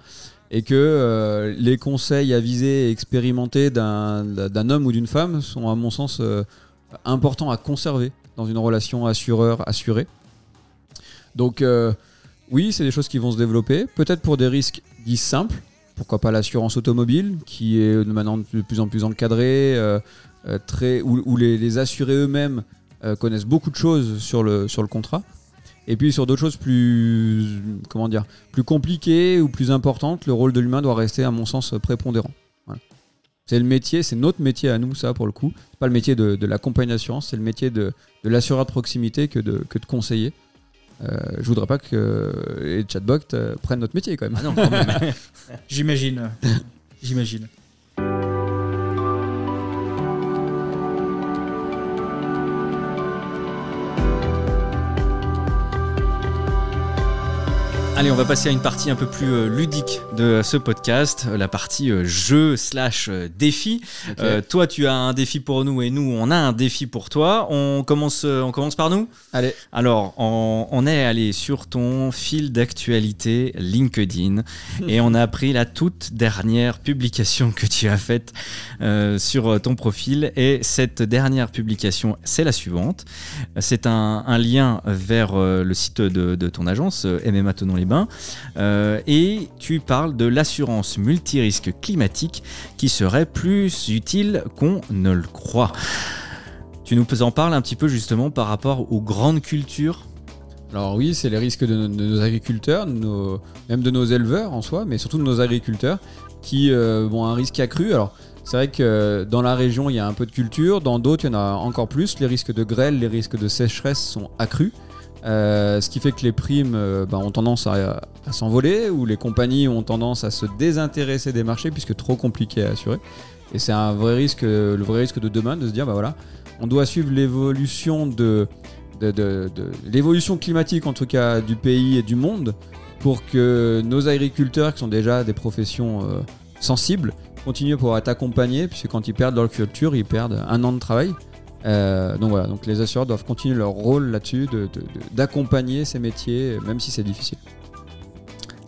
Et que les conseils avisés et expérimentés d'un homme ou d'une femme sont, à mon sens, importants à conserver dans une relation assureur-assuré. Donc, euh, oui, c'est des choses qui vont se développer. Peut-être pour des risques dits simples. Pourquoi pas l'assurance automobile, qui est maintenant de plus en plus encadrée, euh, euh, très, où, les, assurés eux-mêmes euh, connaissent beaucoup de choses sur le, sur le contrat. Et puis sur d'autres choses plus, comment dire, plus compliquées ou plus importantes, le rôle de l'humain doit rester, à mon sens, prépondérant. C'est le métier, c'est notre métier à nous, ça, pour le coup. C'est pas le métier de, de la compagnie d'assurance, c'est le métier de, de l'assureur de proximité que de, que de conseiller. Euh, je voudrais pas que les chatbots euh, prennent notre métier quand même. Ah non, quand même. [laughs] J'imagine. J'imagine. Allez, on va passer à une partie un peu plus euh, ludique de ce podcast, euh, la partie euh, jeu slash euh, défi. Euh, toi, tu as un défi pour nous et nous, on a un défi pour toi. On commence, euh, on commence par nous? Allez. Alors, on, on est allé sur ton fil d'actualité LinkedIn [laughs] et on a appris la toute dernière publication que tu as faite euh, sur ton profil. Et cette dernière publication, c'est la suivante. C'est un, un lien vers euh, le site de, de ton agence, euh, MMA Euh, et tu parles de l'assurance multirisque climatique qui serait plus utile qu'on ne le croit. Tu nous en parles un petit peu justement par rapport aux grandes cultures? Alors oui, c'est les risques de, nos- agriculteurs, même de nos éleveurs en soi, mais surtout de nos agriculteurs qui euh, ont un risque accru. Alors c'est vrai que dans la région, il y a un peu de culture, dans d'autres, il y en a encore plus. Les risques de grêle, les risques de sécheresse sont accrus. Euh, ce qui fait que les primes euh, bah, ont tendance à, s'envoler ou les compagnies ont tendance à se désintéresser des marchés puisque trop compliqué à assurer. Et c'est un vrai risque, le vrai risque de demain de se dire bah voilà, on doit suivre l'évolution climatique en tout cas du pays et du monde pour que nos agriculteurs qui sont déjà des professions euh, sensibles continuent à pouvoir être accompagnés puisque quand ils perdent leur culture ils perdent un an de travail Euh, donc voilà donc les assureurs doivent continuer leur rôle là-dessus de- de- de- d'accompagner ces métiers même si c'est difficile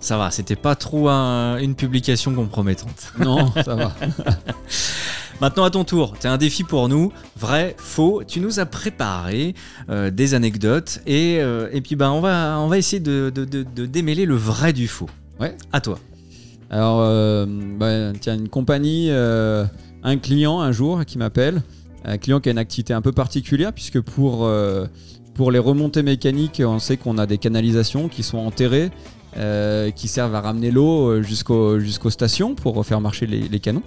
Ça va, c'était pas trop un- une publication compromettante. [laughs] non ça va [laughs] Maintenant à ton tour, tu as un défi pour nous, vrai, faux. Tu nous as préparé euh, des anecdotes et, euh, et puis ben on va, on va essayer de, de- de- de démêler le vrai du faux. Ouais. À toi. Alors, bah, tiens, une compagnie, un client un jour qui m'appelle, un client qui a une activité un peu particulière, puisque pour, euh, pour les remontées mécaniques, on sait qu'on a des canalisations qui sont enterrées, euh, qui servent à ramener l'eau euh, jusqu'au- jusqu'aux stations pour faire marcher les, les canons.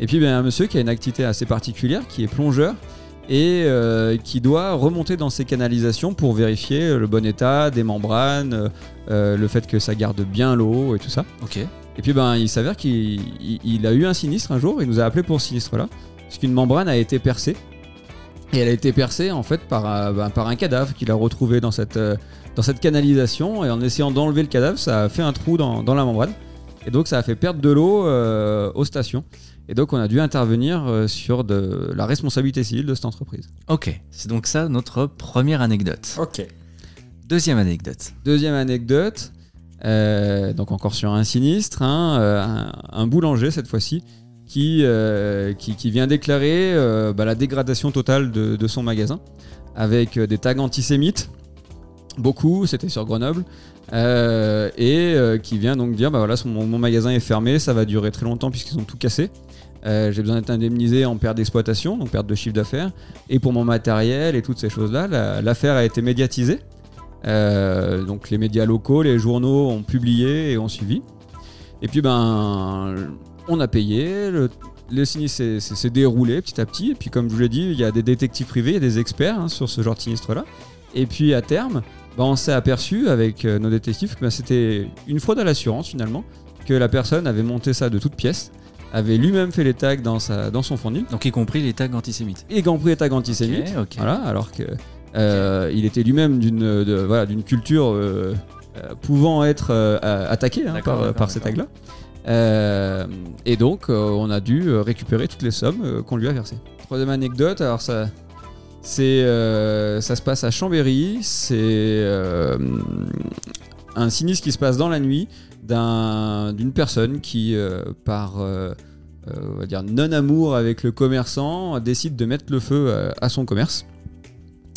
Et puis, ben, un monsieur qui a une activité assez particulière, qui est plongeur, et euh, qui doit remonter dans ces canalisations pour vérifier le bon état des membranes, euh, le fait que ça garde bien l'eau et tout ça. Ok. Et puis ben, il s'avère qu'il il- il a eu un sinistre un jour, il nous a appelé pour ce sinistre-là, puisqu'une membrane a été percée. Et elle a été percée en fait par, un- ben, par un cadavre qu'il a retrouvé dans cette, euh, dans cette canalisation. Et en essayant d'enlever le cadavre, ça a fait un trou dans, dans la membrane. Et donc ça a fait perdre de l'eau euh, aux stations. Et donc on a dû intervenir euh, sur de, la responsabilité civile de cette entreprise. Ok, c'est donc ça notre première anecdote. Ok. Deuxième anecdote. Deuxième anecdote, euh, donc encore sur un sinistre, hein, euh, un, un boulanger cette fois-ci, qui, euh, qui, qui vient déclarer euh, bah, la dégradation totale de, son magasin, avec euh, des tags antisémites, beaucoup, c'était sur Grenoble, et qui vient donc dire, bah voilà, mon, magasin est fermé, ça va durer très longtemps puisqu'ils ont tout cassé. J'ai besoin d'être indemnisé en perte d'exploitation, donc perte de chiffre d'affaires, et pour mon matériel et toutes ces choses-là, la- l'affaire a été médiatisée. Donc les médias locaux, les journaux ont publié et ont suivi. Et puis ben, on a payé, le, le sinistre s'est- déroulé petit à petit. Et puis comme je vous l'ai dit, il y a des détectives privés, il y a des experts hein, sur ce genre de sinistre-là. Et puis à terme, ben, on s'est aperçu avec euh, nos détectives que ben, c'était une fraude à l'assurance finalement, que la personne avait monté ça de toutes pièces, avait lui-même fait les tags dans, sa, dans son fournil. Donc y compris les tags antisémites. Et compris les tags antisémites. Voilà, alors que euh, il était lui-même d'une voilà, culture euh, euh, pouvant être attaquée hein, par, par ces tags-là. Euh, et donc, euh, on a dû euh, récupérer toutes les sommes qu'on lui a versées. Troisième anecdote, alors ça, c'est, ça se passe à Chambéry. C'est un sinistre qui se passe dans la nuit d'un- d'une personne qui, par on va dire non-amour avec le commerçant, décide de mettre le feu à son commerce.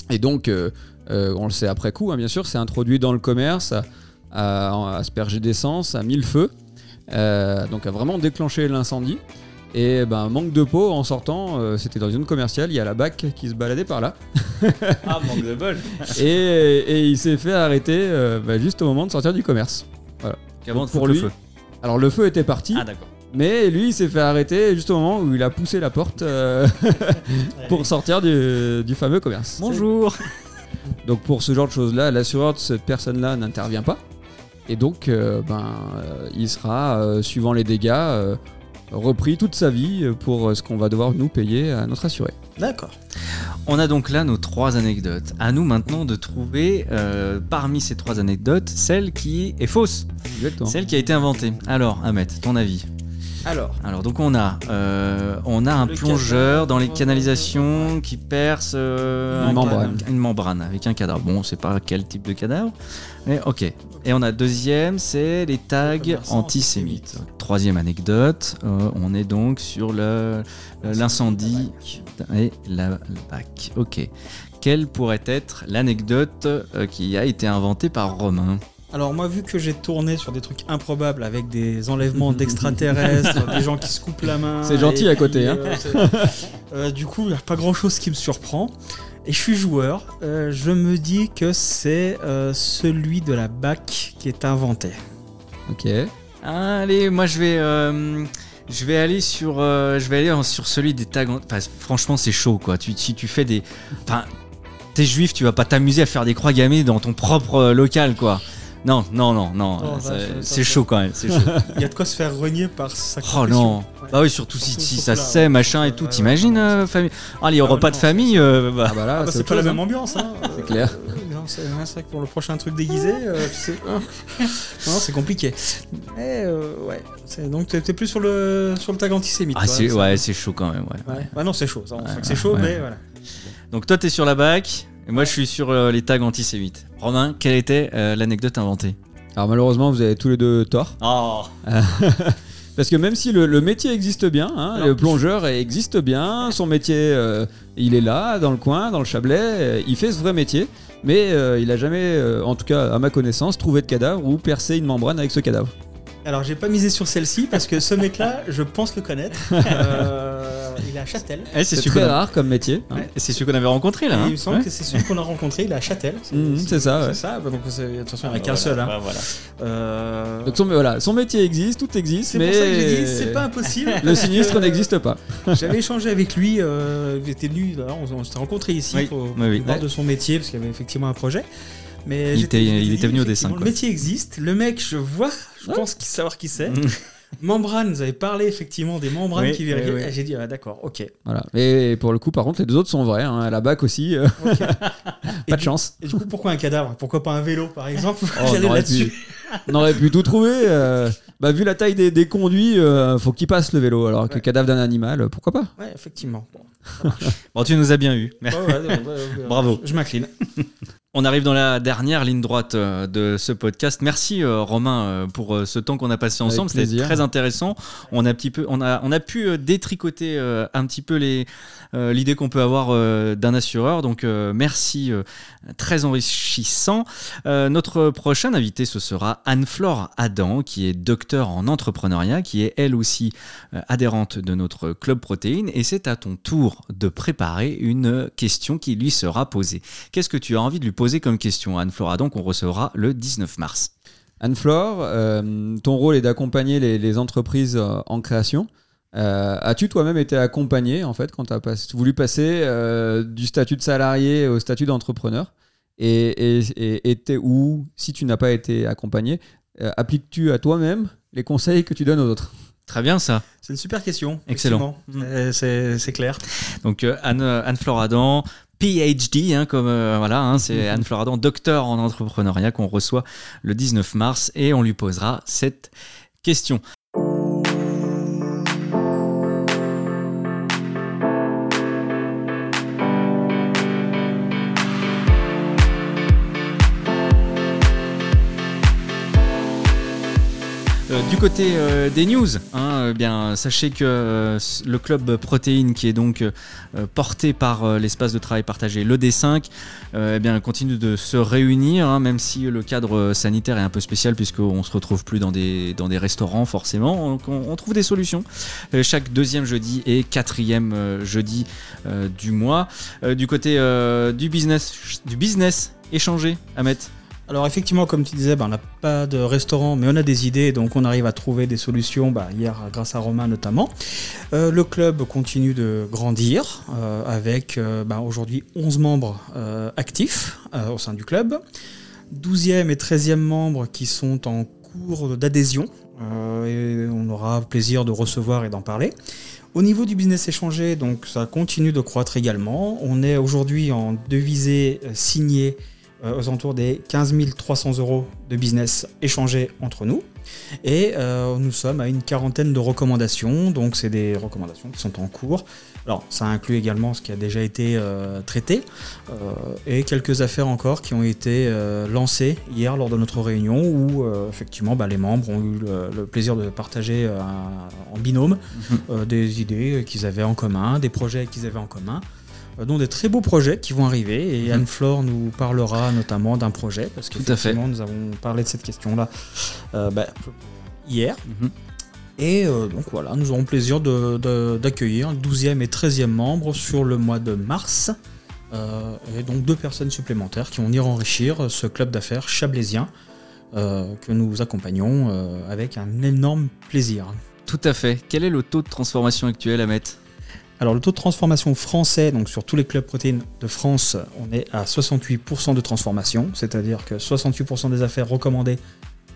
Et donc, on le sait après coup, hein, bien sûr, c'est introduit dans le commerce, a, a aspergé d'essence, a mis le feu, euh, donc a vraiment déclenché l'incendie. Et ben, manque de peau, en sortant, euh, c'était dans une commerciale, il y a la BAC qui se baladait par là. Ah, manque de bol. [laughs] et, et il s'est fait arrêter euh, bah, juste au moment de sortir du commerce. Voilà. Avant Donc, de pour le feu. alors le feu était parti, Ah d'accord. mais lui il s'est fait arrêter juste au moment où il a poussé la porte euh, [laughs] pour sortir du, du fameux commerce. Bonjour. Donc pour ce genre de choses-là, l'assureur de cette personne-là n'intervient pas. Et donc, euh, ben, euh, il sera, euh, suivant les dégâts, euh, repris toute sa vie pour ce qu'on va devoir nous payer à notre assuré. D'accord. On a donc là nos trois anecdotes. À nous maintenant de trouver euh, parmi ces trois anecdotes celle qui est fausse, Exactement. celle qui a été inventée. Alors, Ahmed, ton avis? Alors, Alors donc on a, euh, on a un Le plongeur cadavre, dans les canalisations qui perce euh, Une un membrane. cadavre- une membrane avec un cadavre. Bon, on sait pas quel type de cadavre, mais ok. Et on a deuxième, c'est les tags antisémites. antisémites. Troisième anecdote, euh, on est donc sur le l'incendie et la, la BAC. Ok. Quelle pourrait être l'anecdote euh, qui a été inventée par Romain? Alors moi, vu que j'ai tourné sur des trucs improbables avec des enlèvements d'extraterrestres, [laughs] des gens qui se coupent la main. C'est gentil à côté, puis, hein. euh, euh, du coup, il n'y a pas grand-chose qui me surprend. Et je suis joueur. euh, je me dis que c'est euh, celui de la BAC qui est inventé. Ok. Allez, moi je vais, euh, je vais aller sur, euh, je vais aller en- sur celui des tags. Enfin, franchement, c'est chaud quoi. Tu, si tu fais des, enfin, t'es juif, tu vas pas t'amuser à faire des croix gammées dans ton propre local quoi. Non, non, non, non. Non, c'est- chaud quand même. C'est chaud. [laughs] Il y a de quoi se faire renier par sa oh non. Ouais. Bah oui, surtout si, ça se sait, machin et tout. ouais, T'imagines, ouais, euh, famille. Ah, les Ah, repas ouais, de non, famille. euh, bah. Ah bah là, Ah bah, c'est pas la même hein. ambiance. Hein. [laughs] C'est clair. Non, c'est vrai que pour le prochain truc déguisé, euh, tu sais, non, c'est compliqué. Mais euh, ouais, donc t'es plus sur le sur le tag antisémite. Ah, ouais, c'est chaud quand même. Ouais. Ouais. Ah non, c'est chaud. Ça, on Ouais, sait que c'est chaud, ouais. mais voilà. Donc toi, t'es sur la bac. Et moi, je suis sur euh, les tags antisémites. Romain, quelle était euh, l'anecdote inventée? Alors malheureusement, vous avez tous les deux tort. Oh [laughs] Parce que même si le, le métier existe bien, hein, Alors, le plongeur existe bien, son métier, euh, il est là, dans le coin, dans le Chablais, euh, il fait ce vrai métier, mais euh, il a jamais, euh, en tout cas à ma connaissance, trouvé de cadavre ou percé une membrane avec ce cadavre. Alors j'ai pas misé sur celle-ci parce que ce mec-là, je pense le connaître. [laughs] Euh, il est à Châtel. Eh, C'est celui très qu'on a- rare comme métier. hein. Ouais. C'est celui qu'on avait rencontré là. Et hein il me semble Ouais. que c'est celui qu'on a rencontré, il est à Châtel. Mhm, c'est ça, ouais. C'est ça, bah, donc c'est- attention, il n'y en a qu'un Voilà, seul. hein. bah, voilà. Euh, Donc son, voilà, son métier existe, tout existe, C'est mais pour ça que j'ai dit, c'est pas impossible. [laughs] le sinistre n'existe pas. [laughs] J'avais échangé avec lui, euh, il était venu, là, on, on s'était rencontrés ici Oui, pour, oui, de son métier, parce qu'il y avait effectivement un projet. Mais Il j'étais- était- je m'étais il dit, était venu au effectivement, dessin, Le métier existe, le mec, je vois, je pense qu'il savoir qui c'est. Membrane, vous avez parlé effectivement des membranes Oui, qui vérifiaient. oui, oui. Ah, J'ai dit, ah, d'accord, ok. Voilà. Et pour le coup, par contre, les deux autres sont vrais. Hein. À la bac aussi, euh. [laughs] Et pas de du- chance. Et du coup, pourquoi un cadavre? Pourquoi pas un vélo, par exemple? Oh, [laughs] on, aurait là-dessus. pu, on aurait pu tout trouver. euh, bah, vu la taille des, des conduits, euh, faut qu'il passe le vélo. Alors que Ouais. le cadavre d'un animal, euh, pourquoi pas? Ouais, effectivement. Bon. Bon, tu nous as bien eu. Ouais, ouais, ouais, ouais, ouais, Bravo. Je m'incline. [laughs] On arrive dans la dernière ligne droite euh, de ce podcast. Merci euh, Romain euh, pour ce temps qu'on a passé ensemble. C'était très intéressant. On a, petit peu, on a, on a pu détricoter un petit peu l'idée qu'on peut avoir d'un assureur. Donc merci, très enrichissant. Notre prochain invité, ce sera Anne-Flore Adam, qui est docteur en entrepreneuriat, qui est elle aussi adhérente de notre club protéine. Et c'est à ton tour de préparer une question qui lui sera posée. Qu'est-ce que tu as envie de lui poser comme question à Anne-Flore Adam qu'on recevra le 19 mars Anne-Flore, euh, ton rôle est d'accompagner les, les entreprises euh, en création. Euh, As-tu toi-même été accompagné en fait quand tu as voulu passer euh, du statut de salarié au statut d'entrepreneur? Et, et, et, ou si tu n'as pas été accompagné, euh, appliques-tu à toi-même les conseils que tu donnes aux autres? Très bien ça. C'est une super question. Excellent. Euh, C'est clair. Donc euh, Anne, Anne Floradan, PhD, hein, comme euh, voilà, hein, c'est Anne Floradan, docteur en entrepreneuriat qu'on reçoit le 19 mars et on lui posera cette question. Du côté euh, des news, hein, eh bien, sachez que euh, le club Protéine, qui est donc euh, porté par euh, l'espace de travail partagé, le D5, euh, eh bien, continue de se réunir, hein, même si le cadre euh, sanitaire est un peu spécial, puisqu'on se retrouve plus dans des, dans des restaurants, forcément. Donc, on, on trouve des solutions. Euh, chaque deuxième jeudi et quatrième euh, jeudi euh, du mois. Euh, du côté euh, du business, du business échangé, Ahmet. Alors effectivement, comme tu disais, bah, on n'a pas de restaurant, mais on a des idées, donc on arrive à trouver des solutions, bah, hier grâce à Romain notamment. Euh, le club continue de grandir, euh, avec euh, bah, aujourd'hui 11 membres actifs au sein du club, 12e et 13e membres qui sont en cours d'adhésion. et on aura plaisir de recevoir et d'en parler. Au niveau du business échangé, donc ça continue de croître également. On est aujourd'hui en devisé signé aux alentours des 15 300 euros de business échangé entre nous. Et euh, nous sommes à une quarantaine de recommandations, donc c'est des recommandations qui sont en cours. Alors ça inclut également ce qui a déjà été euh, traité euh, et quelques affaires encore qui ont été euh, lancées hier lors de notre réunion où euh, effectivement bah, les membres ont eu le, le plaisir de partager euh, en binôme euh, des idées qu'ils avaient en commun, des projets qu'ils avaient en commun euh, dont des très beaux projets qui vont arriver. Et Mhm. Anne-Flore nous parlera notamment d'un projet, parce que à nous avons parlé de cette question-là euh, bah, hier. Mhm. Et euh, donc voilà, nous aurons plaisir d'accueillir le 12e et 13e membre sur le mois de mars. Euh, et donc deux personnes supplémentaires qui vont venir enrichir ce club d'affaires chablaisien que nous accompagnons avec un énorme plaisir. Tout à fait. Quel est le taux de transformation actuel, Ahmet Alors le taux de transformation français, donc sur tous les clubs protéines de France, on est à 68% de transformation, c'est-à-dire que 68% des affaires recommandées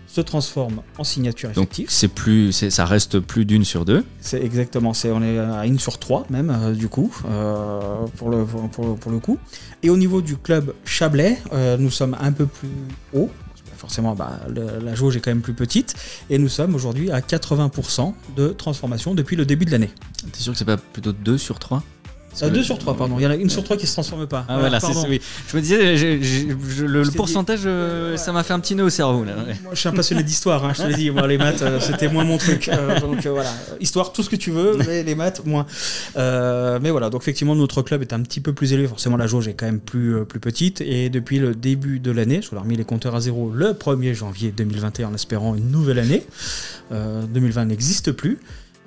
se transforment en signature Donc effective. c'est plus, ça reste plus d'une sur deux. C'est exactement, c'est, on est à une sur trois même euh, du coup euh, pour, le, pour, pour- pour le coup. Et au niveau du club Chablais, euh, nous sommes un peu plus haut. Forcément, bah, la jauge est quand même plus petite. Et nous sommes aujourd'hui à 80% de transformation depuis le début de l'année. T'es sûr que c'est pas plutôt deux sur trois? Euh, deux sur trois, pardon. Il y en a une sur trois qui se transforme pas. Ah voilà, c'est oui. Je me disais, je- le, Je pourcentage, euh, ça m'a fait un petit nœud au cerveau. Là. ouais. Moi, je suis un passionné d'histoire, hein, je te l'ai dit. Moi, les maths, euh, c'était moins mon truc. Euh, donc voilà, histoire, tout ce que tu veux, mais les maths, moins. Mais voilà, donc effectivement, notre club est un petit peu plus élevé. Forcément, la jauge est quand même plus, plus petite. Et depuis le début de l'année, parce qu'on a remis les compteurs à zéro le 1er janvier 2021 en espérant une nouvelle année. Euh, 2020 n'existe plus.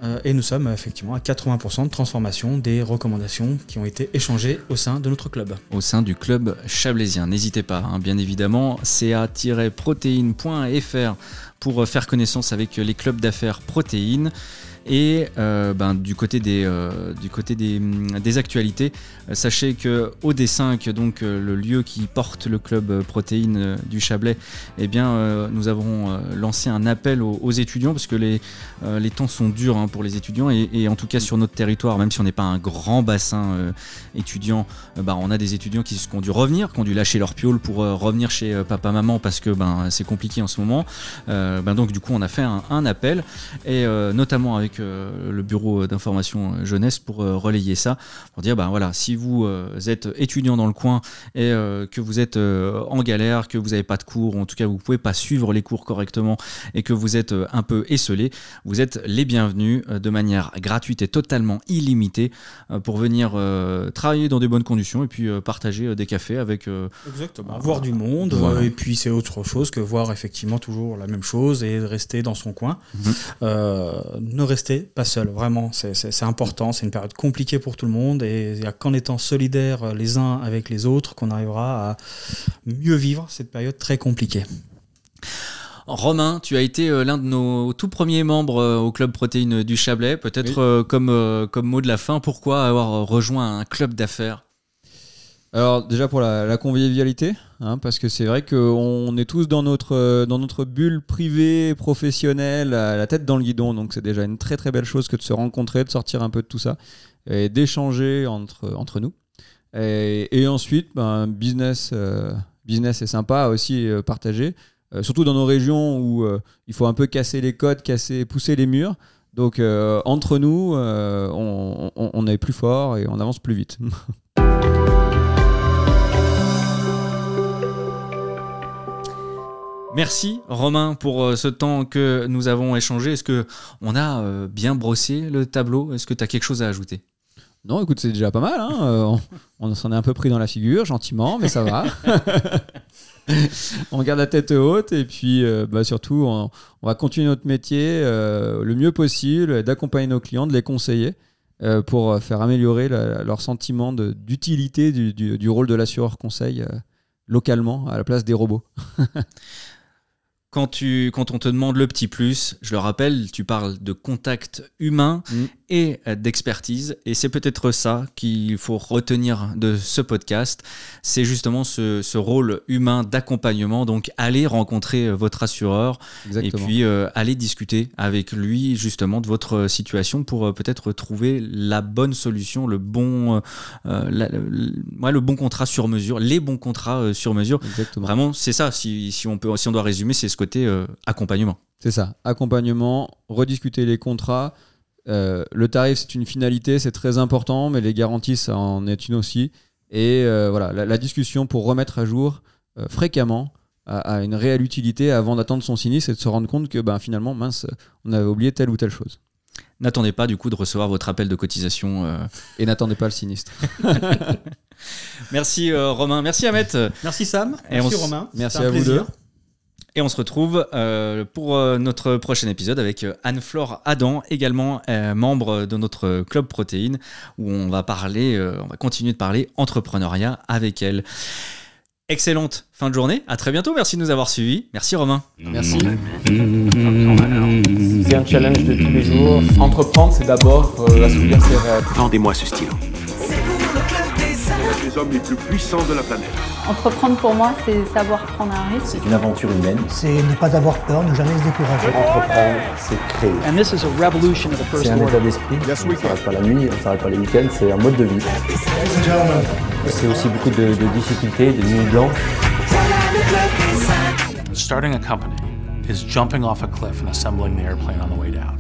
Euh, et nous sommes effectivement à 80% de transformation des recommandations qui ont été échangées au sein de notre club. Au sein du club chablaisien. N'hésitez pas, hein, bien évidemment, ca-protéine.fr pour faire connaissance avec les clubs d'affaires protéines. Et euh, ben, du côté des, euh, du côté des, des actualités, euh, sachez que au D5, donc le lieu qui porte le club protéine euh, du Chablais, eh bien, nous avons lancé un appel aux, étudiants parce que les, les temps sont durs hein, pour les étudiants et, en tout cas sur notre territoire, même si on n'est pas un grand bassin étudiant, bah, on a des étudiants qui, ont dû revenir, qui ont dû lâcher leur piole pour revenir chez euh, papa maman parce que ben, c'est compliqué en ce moment. Ben, donc du coup on a fait un, appel et notamment avec euh, le bureau d'information euh, jeunesse pour euh, relayer ça, pour dire ben voilà si vous êtes étudiant dans le coin et que vous êtes en galère, que vous n'avez pas de cours, ou en tout cas vous pouvez pas suivre les cours correctement et que vous êtes un peu esselé, vous êtes les bienvenus de manière gratuite et totalement illimitée pour venir travailler dans des bonnes conditions et puis partager des cafés avec Exactement. Voir du monde, Voilà. et puis c'est autre chose que voir effectivement toujours la même chose et rester dans son coin. Mhm. Euh, ne restez pas seul, vraiment, c'est- important, c'est une période compliquée pour tout le monde et il n'y a qu'en étant solidaires euh, les uns avec les autres qu'on arrivera à mieux vivre cette période très compliquée. Romain, tu as été euh, l'un de nos tout premiers membres euh, au club protéine du Chablais. Peut-être comme, comme mot de la fin, pourquoi avoir rejoint un club d'affaires? Alors déjà pour la, convivialité, hein, parce que c'est vrai qu'on est tous dans notre, euh, dans notre bulle privée, professionnelle, la tête dans le guidon, donc c'est déjà une très très belle chose que de se rencontrer, de sortir un peu de tout ça, et d'échanger entre, entre nous. Et, ensuite, ben, business, euh, business est sympa aussi euh, partager, euh, surtout dans nos régions où il faut un peu casser les codes, casser, pousser les murs. Donc entre nous, on est plus fort et on avance plus vite. [laughs] Merci Romain pour euh, ce temps que nous avons échangé. Est-ce que on a euh, bien brossé le tableau? Est-ce que tu as quelque chose à ajouter? Non, écoute, c'est déjà pas mal. hein. Euh, on on s'en est un peu pris dans la figure, gentiment, mais ça va. [laughs] on garde la tête haute et puis euh, bah, surtout, on, on va continuer notre métier euh, le mieux possible, d'accompagner nos clients, de les conseiller pour faire améliorer la- leur sentiment d'utilité du, du- du rôle de l'assureur conseil localement à la place des robots. [laughs] quand, tu, quand on te demande le petit plus, je le rappelle, tu parles de contact humain Mm. Et euh, d'expertise. Et c'est peut-être ça qu'il faut retenir de ce podcast. C'est justement ce, ce rôle humain d'accompagnement. Donc, allez rencontrer euh, votre assureur Exactement. et puis euh, allez discuter avec lui justement de votre euh, situation pour euh, peut-être trouver la bonne solution, le bon, euh, la- le- ouais, le bon contrat sur mesure, les bons contrats sur mesure. Exactement. Vraiment, c'est ça. Si, si on peut, si on doit résumer, c'est ce côté accompagnement. C'est ça, accompagnement, rediscuter les contrats. Euh, le tarif, c'est une finalité, c'est très important, mais les garanties, ça en est une aussi. Et euh, voilà, la, la discussion pour remettre à jour euh, fréquemment a, a une réelle utilité avant d'attendre son sinistre et de se rendre compte que ben, finalement, mince, on avait oublié telle ou telle chose. N'attendez pas du coup de recevoir votre appel de cotisation. euh. Et n'attendez pas le sinistre. [laughs] Merci euh, Romain, merci Ahmet. Merci Sam, Et merci on s- Romain. Merci à vous plaisir. deux. Et on se retrouve euh, pour euh, notre prochain épisode avec euh, Anne-Flore Adam, également euh, membre de notre club protéine, où on va parler, euh, on va continuer de parler entrepreneuriat avec elle. Excellente fin de journée, à très bientôt, merci de nous avoir suivis. Merci Romain. Merci. C'est un challenge de tous les jours. Entreprendre, c'est d'abord euh, assouvir ses rêves. Vendez-moi ce stylo. Les hommes les plus puissants de la planète. Entreprendre pour moi, c'est savoir prendre un risque. C'est une aventure humaine. C'est ne pas avoir peur, ne jamais se décourager. Entreprendre, c'est créer. And this is a revolution of the first C'est un état d'esprit. On ne s'arrête pas la nuit, on ne s'arrête pas les week-ends, c'est un mode de vie. C'est aussi beaucoup de, de difficultés, de nuits blanches. Starting a company is jumping off a cliff and assembling the airplane on the way down.